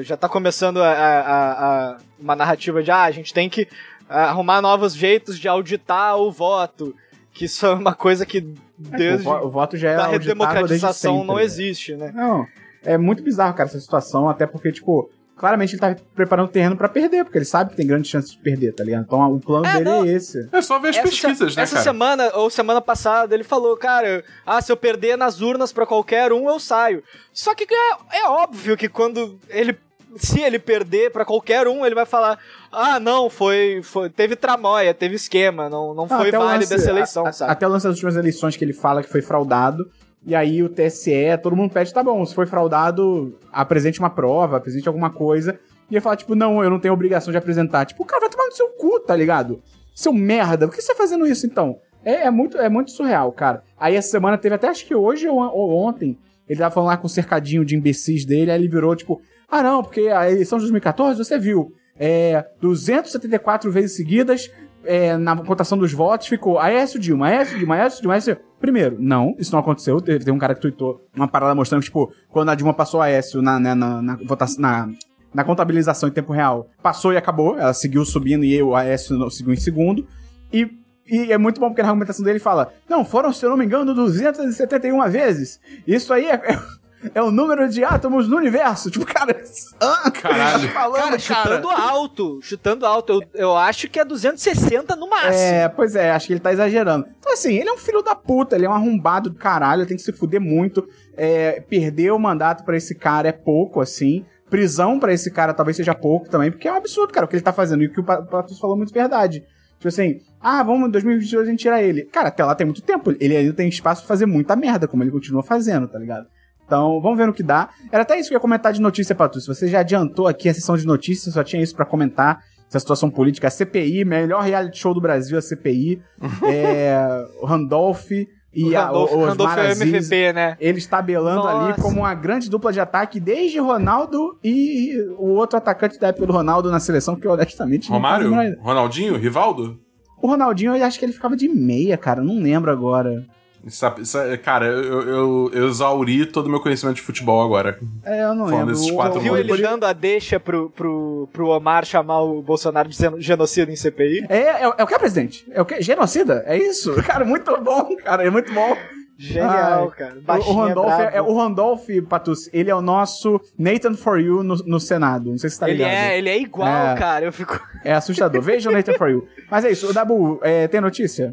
Já tá começando a, a- a- a- uma narrativa de ah, a gente tem que arrumar novos jeitos de auditar o voto. Que isso é uma coisa que desde o, vo- o voto já é desde redemocratização sempre, não né? existe, né? Não, é muito bizarro, cara, essa situação, até porque, tipo, claramente ele tá preparando o terreno pra perder, porque ele sabe que tem grande chance de perder, tá ligado? Então o plano É, dele não. é esse. É só ver as essa pesquisas, se- né, essa cara? semana ou semana passada ele falou, cara, ah, se eu perder nas urnas pra qualquer um, eu saio. Só que é, é óbvio que quando ele se ele perder pra qualquer um, ele vai falar: "Ah, não, foi, foi teve tramóia, teve esquema, não, não foi até o válida lance- essa eleição", a- a- sabe? Até o lance das últimas eleições que ele fala que foi fraudado. E aí o TSE, todo mundo pede, tá bom, se foi fraudado, apresente uma prova, apresente alguma coisa. E ele fala, tipo, não, eu não tenho obrigação de apresentar. Tipo, o cara vai tomar no seu cu, tá ligado? Seu merda, por que você tá fazendo isso então? É, é muito, é muito surreal, cara. Aí essa semana teve até, acho que hoje ou, ou ontem, ele tava falando lá com o cercadinho de imbecis dele, aí ele virou, tipo, ah não, porque a eleição de 2014, você viu, é, 274 vezes seguidas, é, na votação dos votos, ficou Aécio Dilma, Aécio Dilma, Aécio Dilma, Aécio Dilma. Primeiro, não, isso não aconteceu. Teve, um cara que tweetou uma parada mostrando, tipo, quando a Dilma passou Aécio na, né, na, na, votação, na, na contabilização em tempo real, passou e acabou. Ela seguiu subindo e o Aécio seguiu em segundo. E, e é muito bom porque na argumentação dele fala: Não, foram, se eu não me engano, 271 vezes. Isso aí é, é, o número de átomos no universo. Tipo, cara, ah, Caralho. falando, Cara, chutando alto, chutando alto. Eu, eu acho que é 260 no máximo. É, pois é, acho que ele tá exagerando. Então, assim, ele é um filho da puta, ele é um arrombado do caralho, tem que se fuder muito. É, perder o mandato pra esse cara é pouco, assim. Prisão pra esse cara talvez seja pouco também, porque é um absurdo, cara, o que ele tá fazendo. E o que o Pa- Patus falou é muito verdade. Tipo assim, ah, vamos em 2022 a gente tirar ele. Cara, até lá tem muito tempo. Ele ainda tem espaço pra fazer muita merda, como ele continua fazendo, tá ligado? Então, vamos ver no que dá. Era até isso que eu ia comentar de notícia, Patus. Você já adiantou aqui a sessão de notícias, só tinha isso pra comentar. Essa situação política, a CPI, melhor reality show do Brasil, a CPI. é, o Randolph e a, Randolph, o, os Randolph é Aziz, MVP, né? eles tabelando ali Nossa. como uma grande dupla de ataque desde Ronaldo e o outro atacante da época do Ronaldo na seleção, que eu honestamente a Romário? Ronaldinho? Rivaldo? O Ronaldinho, eu acho que ele ficava de meia, cara, não lembro agora. Sa- Cara, eu, eu, eu exauri todo o meu conhecimento de futebol agora. É, eu não Falando lembro. quatro o- Viu ele dando a deixa pro, pro, pro Omar chamar o Bolsonaro de geno- genocida em CPI? É, é, é o que, presidente? É o que? Genocida? É isso? Cara, muito bom, cara, é muito bom. Genial, Ai, cara. O, o Randolph, é, é- o Randolph, Patus, ele é o nosso Nathan For You no, no Senado. Não sei se você tá ele ligado. é, ele é igual, É. cara. Eu fico. É assustador. Veja o Nathan For You. Mas é isso, o Dabu, é, tem notícia?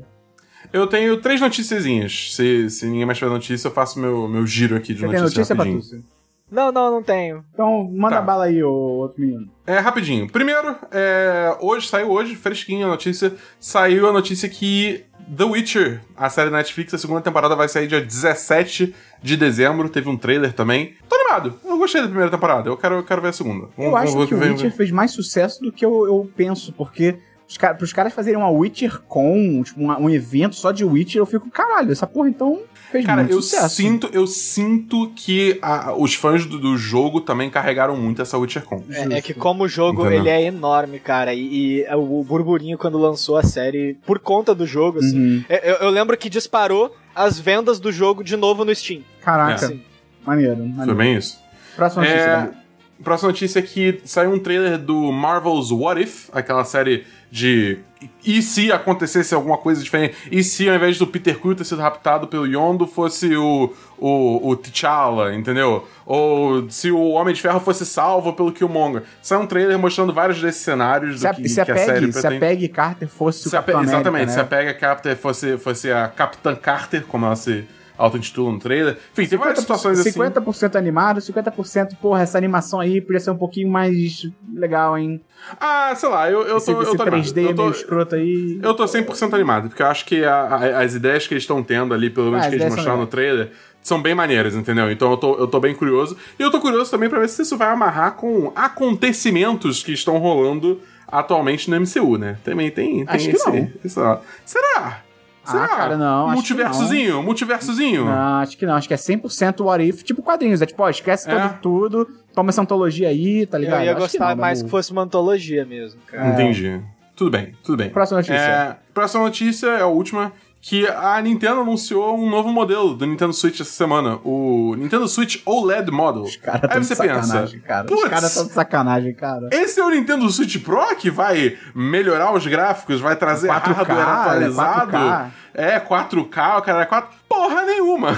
Eu tenho três noticiazinhas. Se, se ninguém mais tiver notícia, eu faço meu, meu giro aqui de Você tem notícias notícia, rapidinho. Não, não, não tenho. Então, manda Tá. bala aí, ô outro menino. É, rapidinho. Primeiro, é, hoje, saiu hoje, fresquinho a notícia, saiu a notícia que The Witcher, a série da Netflix, a segunda temporada vai sair dia 17 de dezembro, teve um trailer também. Tô animado, eu gostei da primeira temporada, eu quero, eu quero ver a segunda. Eu acho vamos que o ver- Witcher fez mais sucesso do que eu, eu penso, porque os ca pros caras fazerem uma Witcher Con, tipo, uma- um evento só de Witcher, eu fico, caralho, essa porra então fez Cara, muito eu sucesso. sinto, eu sinto que a- os fãs do, do jogo também carregaram muito essa WitcherCon. É, é que como o jogo Entendeu? ele é enorme, cara, e, e o burburinho quando lançou a série, por conta do jogo, assim, Uhum. eu, eu lembro que disparou as vendas do jogo de novo no Steam. Caraca, Assim, maneiro, Foi maneiro. bem isso. Próxima notícia, É. próxima notícia é que saiu um trailer do Marvel's What If, aquela série de. E se acontecesse alguma coisa diferente? E se ao invés do Peter Quill ter sido raptado pelo Yondo fosse o, o, o T'Challa, entendeu? Ou se o Homem de Ferro fosse salvo pelo Killmonger. Saiu um trailer mostrando vários desses cenários Se do que, se a que a série Peggy, se a pretende. Peggy Carter fosse o Se Pe- Capitão América, exatamente, né? se a Pega Carter fosse, fosse a Capitã Carter, como ela se auto-intitula no trailer. Enfim, tem várias situações assim. 50% animado, 50%, porra, essa animação aí podia ser um pouquinho mais legal, hein? Ah, sei lá, eu, eu esse tô, esse eu tô animado. 3D Eu tô- meio escroto aí. Eu tô 100% animado, porque eu acho que a- a- as ideias que eles estão tendo ali, pelo menos Ah, que eles mostraram no trailer, são bem maneiras, entendeu? Então eu tô, eu tô bem curioso. E eu tô curioso também pra ver se isso vai amarrar com acontecimentos que estão rolando atualmente no MCU, né? Também tem, tem Acho que esse, não. esse lado. Será? Ah, Será? cara, não, acho que Multiversozinho, multiversozinho. Não, acho que não. Acho que é 100% what if, tipo quadrinhos. É tipo, ó, esquece É. todo, tudo, toma essa antologia aí, tá ligado? eu ia Acho que gostar não, mais que fosse uma antologia mesmo, cara. Entendi. Tudo bem, tudo bem. Próxima notícia. É, próxima notícia é a última. Que a Nintendo anunciou um novo modelo do Nintendo Switch essa semana. O Nintendo Switch OLED Model. Os caras Aí tão de você pensa, sacanagem, cara. Os "Putz, caras tão de sacanagem, cara. Esse é o Nintendo Switch Pro que vai melhorar os gráficos, vai trazer 4K, hardware né? atualizado. 4K. É, 4K, o cara é 4. Porra nenhuma!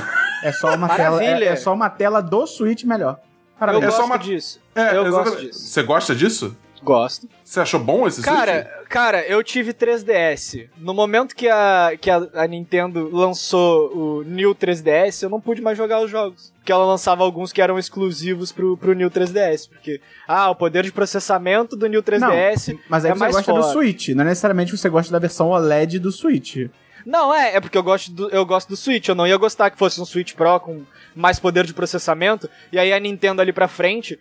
É só uma tela, é, é só uma tela do Switch melhor. Parabéns. Eu É só gosto uma- disso. É, eu gosto exatamente. disso. Você gosta disso? Gosto. Você achou bom esse Switch? Cara, cara, eu tive 3DS. No momento que a, que a, a Nintendo lançou o New 3DS, eu não pude mais jogar os jogos. Porque ela lançava alguns que eram exclusivos pro, pro New 3DS. Porque, ah, o poder de processamento do New 3DS. Mas aí é você mais gosta do. Switch, não é necessariamente você gosta da versão OLED do Switch. Não, é, é porque eu gosto, do, eu gosto do Switch. Eu não ia gostar que fosse um Switch Pro com mais poder de processamento. E aí a Nintendo ali pra frente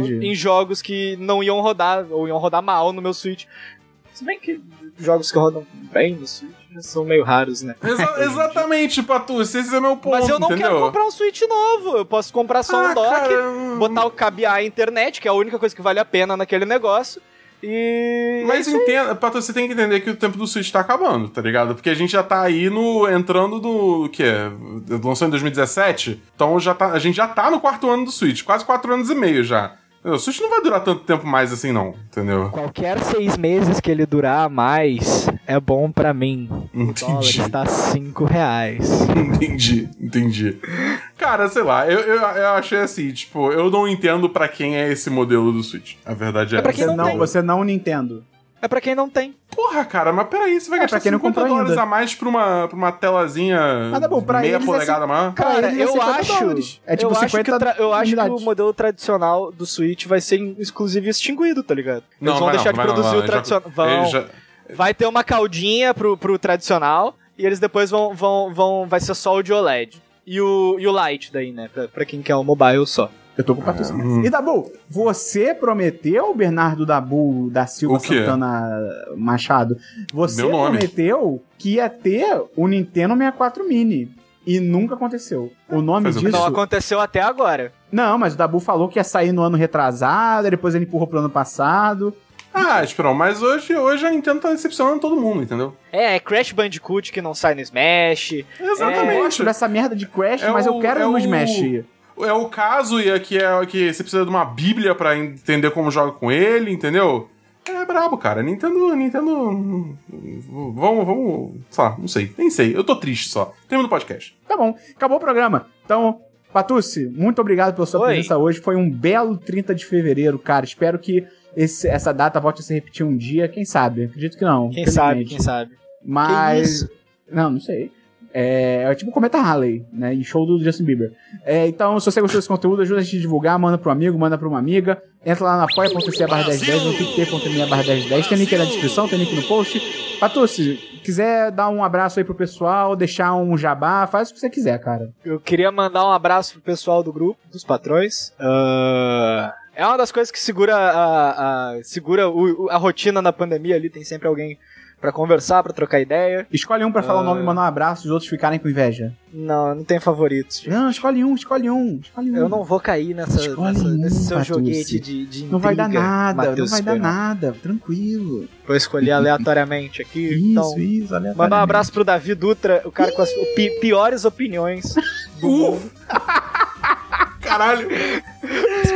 entendi. em jogos que não iam rodar, ou iam rodar mal no meu Switch. Se bem que jogos que rodam bem no Switch são meio raros, né? Exa- exatamente, Patu, esse é meu ponto, Mas eu não entendeu? quero comprar um Switch novo. Eu posso comprar só Ah, um dock, cara, botar o cabear a internet, que é a única coisa que vale a pena naquele negócio. E. Mas é entenda, Pato, você tem que entender que o tempo do Switch tá acabando, tá ligado? Porque a gente já tá aí no. entrando do. O quê? Lançou em 2017? Então já tá, a gente já tá no quarto ano do Switch, quase quatro anos e meio já. O Switch não vai durar tanto tempo mais assim, não, entendeu? Qualquer seis meses que ele durar mais é bom pra mim. O dólar Entendi. está 5 reais. Entendi, entendi. Cara, sei lá, eu, eu, eu achei assim, tipo, eu não entendo pra quem é esse modelo do Switch. A verdade é, É pra quem Você não não, tem. você não Nintendo. É pra quem não tem. Porra, cara, mas peraí, você vai É, gastar pra quem não 50 comprou dólares ainda. a mais pra uma, pra uma telazinha Mas tá bom, pra meia é polegada maior? Pra Cara, é eu 50 acho. dólares. É tipo eu 50 acho que, eu acho que o modelo tradicional do Switch vai ser inclusive extinguido, tá ligado? Eles vão vai deixar não, de produzir não, o tradicional. já- Vão. já- Vai ter uma caldinha pro, pro tradicional e eles depois vão, vão, vão. Vai ser só o de OLED. E o, e o Lite daí, né? Pra, pra quem quer o mobile só. Eu tô com patrocínio. Hum. E Dabu, você prometeu, Bernardo Dabu da Silva? Santana Machado, você Meu nome. prometeu que ia ter o Nintendo 64 Mini. E nunca aconteceu. O nome quê? disso. Não aconteceu até agora. Não, mas o Dabu falou que ia sair no ano retrasado, depois ele empurrou pro ano passado. Ah, Esperão, mas hoje, hoje a Nintendo tá decepcionando todo mundo, entendeu? É, é Crash Bandicoot que não sai no Smash. Eu Exatamente. gosto dessa merda de Crash, É mas o- eu quero é no o- Smash. É o caso e aqui é que você precisa de uma bíblia pra entender como joga com ele, entendeu? É brabo, cara. Nintendo. Nintendo. Vamos, vamos. Sei lá, não sei. Nem sei. Eu tô triste só. Termino o podcast. Tá bom, acabou o programa. Então, Patucci, muito obrigado pela sua Oi. presença hoje. Foi um belo 30 de fevereiro, cara. Espero que esse- essa data volte a se repetir um dia. Quem sabe? Acredito que não. Quem sabe, quem sabe. Mas. Que? Não, não sei. É, é tipo Cometa Halley, né? E show do Justin Bieber. É, então, se você gostou desse conteúdo, ajuda a gente a divulgar, manda pro amigo, manda pra uma amiga. Entra lá na apoia.se barra 1010, no picpay.me barra 1010. Tem link aí na descrição, tem link no post. Patucci, quiser dar um abraço aí pro pessoal, deixar um jabá, faz o que você quiser, cara. Eu queria mandar um abraço pro pessoal do grupo, dos patrões. Ah, é uma das coisas que segura a, a- segura o- a rotina na pandemia ali. Tem sempre alguém pra conversar, pra trocar ideia. Escolhe um pra falar o Ah. nome e mandar um abraço, os outros ficarem com inveja. Não, eu não tenho favoritos. gente. Não, escolhe um, escolhe um, escolhe um. Eu não vou cair nessa, nessa- um, nesse seu Patucci. joguete de, de Não vai dar intriga, nada, Matheus não vai dar nada, tranquilo. Vou escolher aleatoriamente aqui. Isso, então, isso, mandar um aleatoriamente. abraço pro Davi Dutra, o cara com as pi- piores opiniões do mundo, Caralho!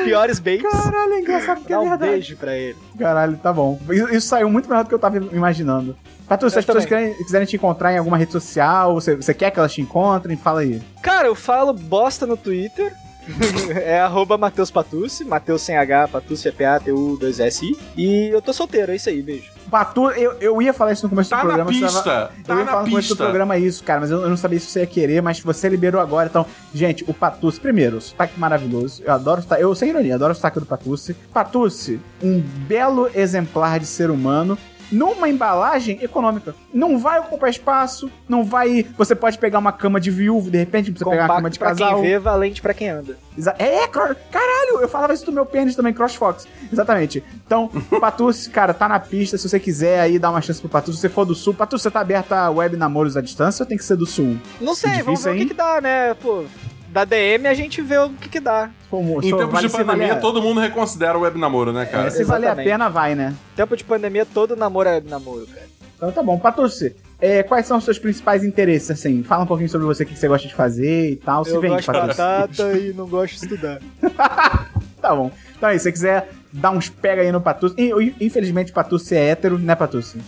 Piores baits. Caralho, é engraçado que Dá é um verdade. beijo pra ele. Caralho, tá bom. Isso, isso saiu muito melhor do que eu tava imaginando. Patu, se as pessoas querem, quiserem te encontrar em alguma rede social, você, você quer que elas te encontrem, fala aí. Cara, eu falo bosta no Twitter. é arroba Matheus Patucci, Matheus sem H, Patucci é P-A-T-U-2-S-I. E eu tô solteiro, é isso aí, beijo. Patu, eu, eu ia falar isso no começo Tá do na programa. tava- pista! Eu Tá ia na falar no começo do programa isso, cara, mas eu, eu não sabia se você ia querer, mas você liberou agora. Então, gente, o Patucci, primeiro, sotaque maravilhoso. Eu adoro o sotaque, eu sem ironia, adoro o sotaque do Patucci. Patucci, um belo exemplar de ser humano. Numa embalagem econômica. Não vai ocupar espaço, não vai. Você pode pegar uma cama de viúvo, de repente, pra você pegar uma cama de pra casal. quem vê, valente pra quem anda. Exa- É, caralho, eu falava isso do meu pênis também, CrossFox. Exatamente. Então, Patucci, cara, tá na pista. Se você quiser aí dar uma chance pro Patucci, se você for do sul, Patucci, você tá aberto a web namoros à distância ou tem que ser do sul? Não sei, Difícil, vamos ver o hein? que, que dá, né? Pô, da DM a gente vê o que, que dá. Se for, Em se tempos vale de se pandemia, valer- todo mundo reconsidera o web namoro, né, cara? é, se valer a pena, vai, né? Tempo de pandemia, todo namoro é namoro, cara. Então tá bom. Patucci, é, quais são os seus principais interesses, assim? Fala um pouquinho sobre você, o que você gosta de fazer e tal. Se eu vende, gosto de batata e não gosto de estudar. Tá bom. Então aí, se você quiser dar uns pega aí no Patucci. In- Infelizmente, Patucci é hétero, né, Patucci?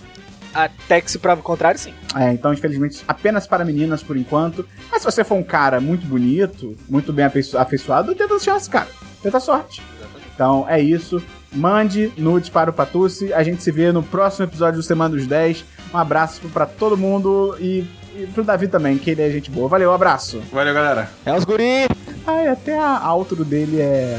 Até que se prova o contrário, sim. É, então, infelizmente, apenas para meninas por enquanto. Mas se você for um cara muito bonito, muito bem afeiço- afeiçoado, tenta a chance, cara. Tenta a sorte. Então, é isso. Mande nudes para o Patucci. A gente se vê no próximo episódio do Semana dos 10. Um abraço pra todo mundo e, e pro Davi também, que ele é gente boa. Valeu, abraço. Valeu, galera. É os guri! Ai, até a outro dele é.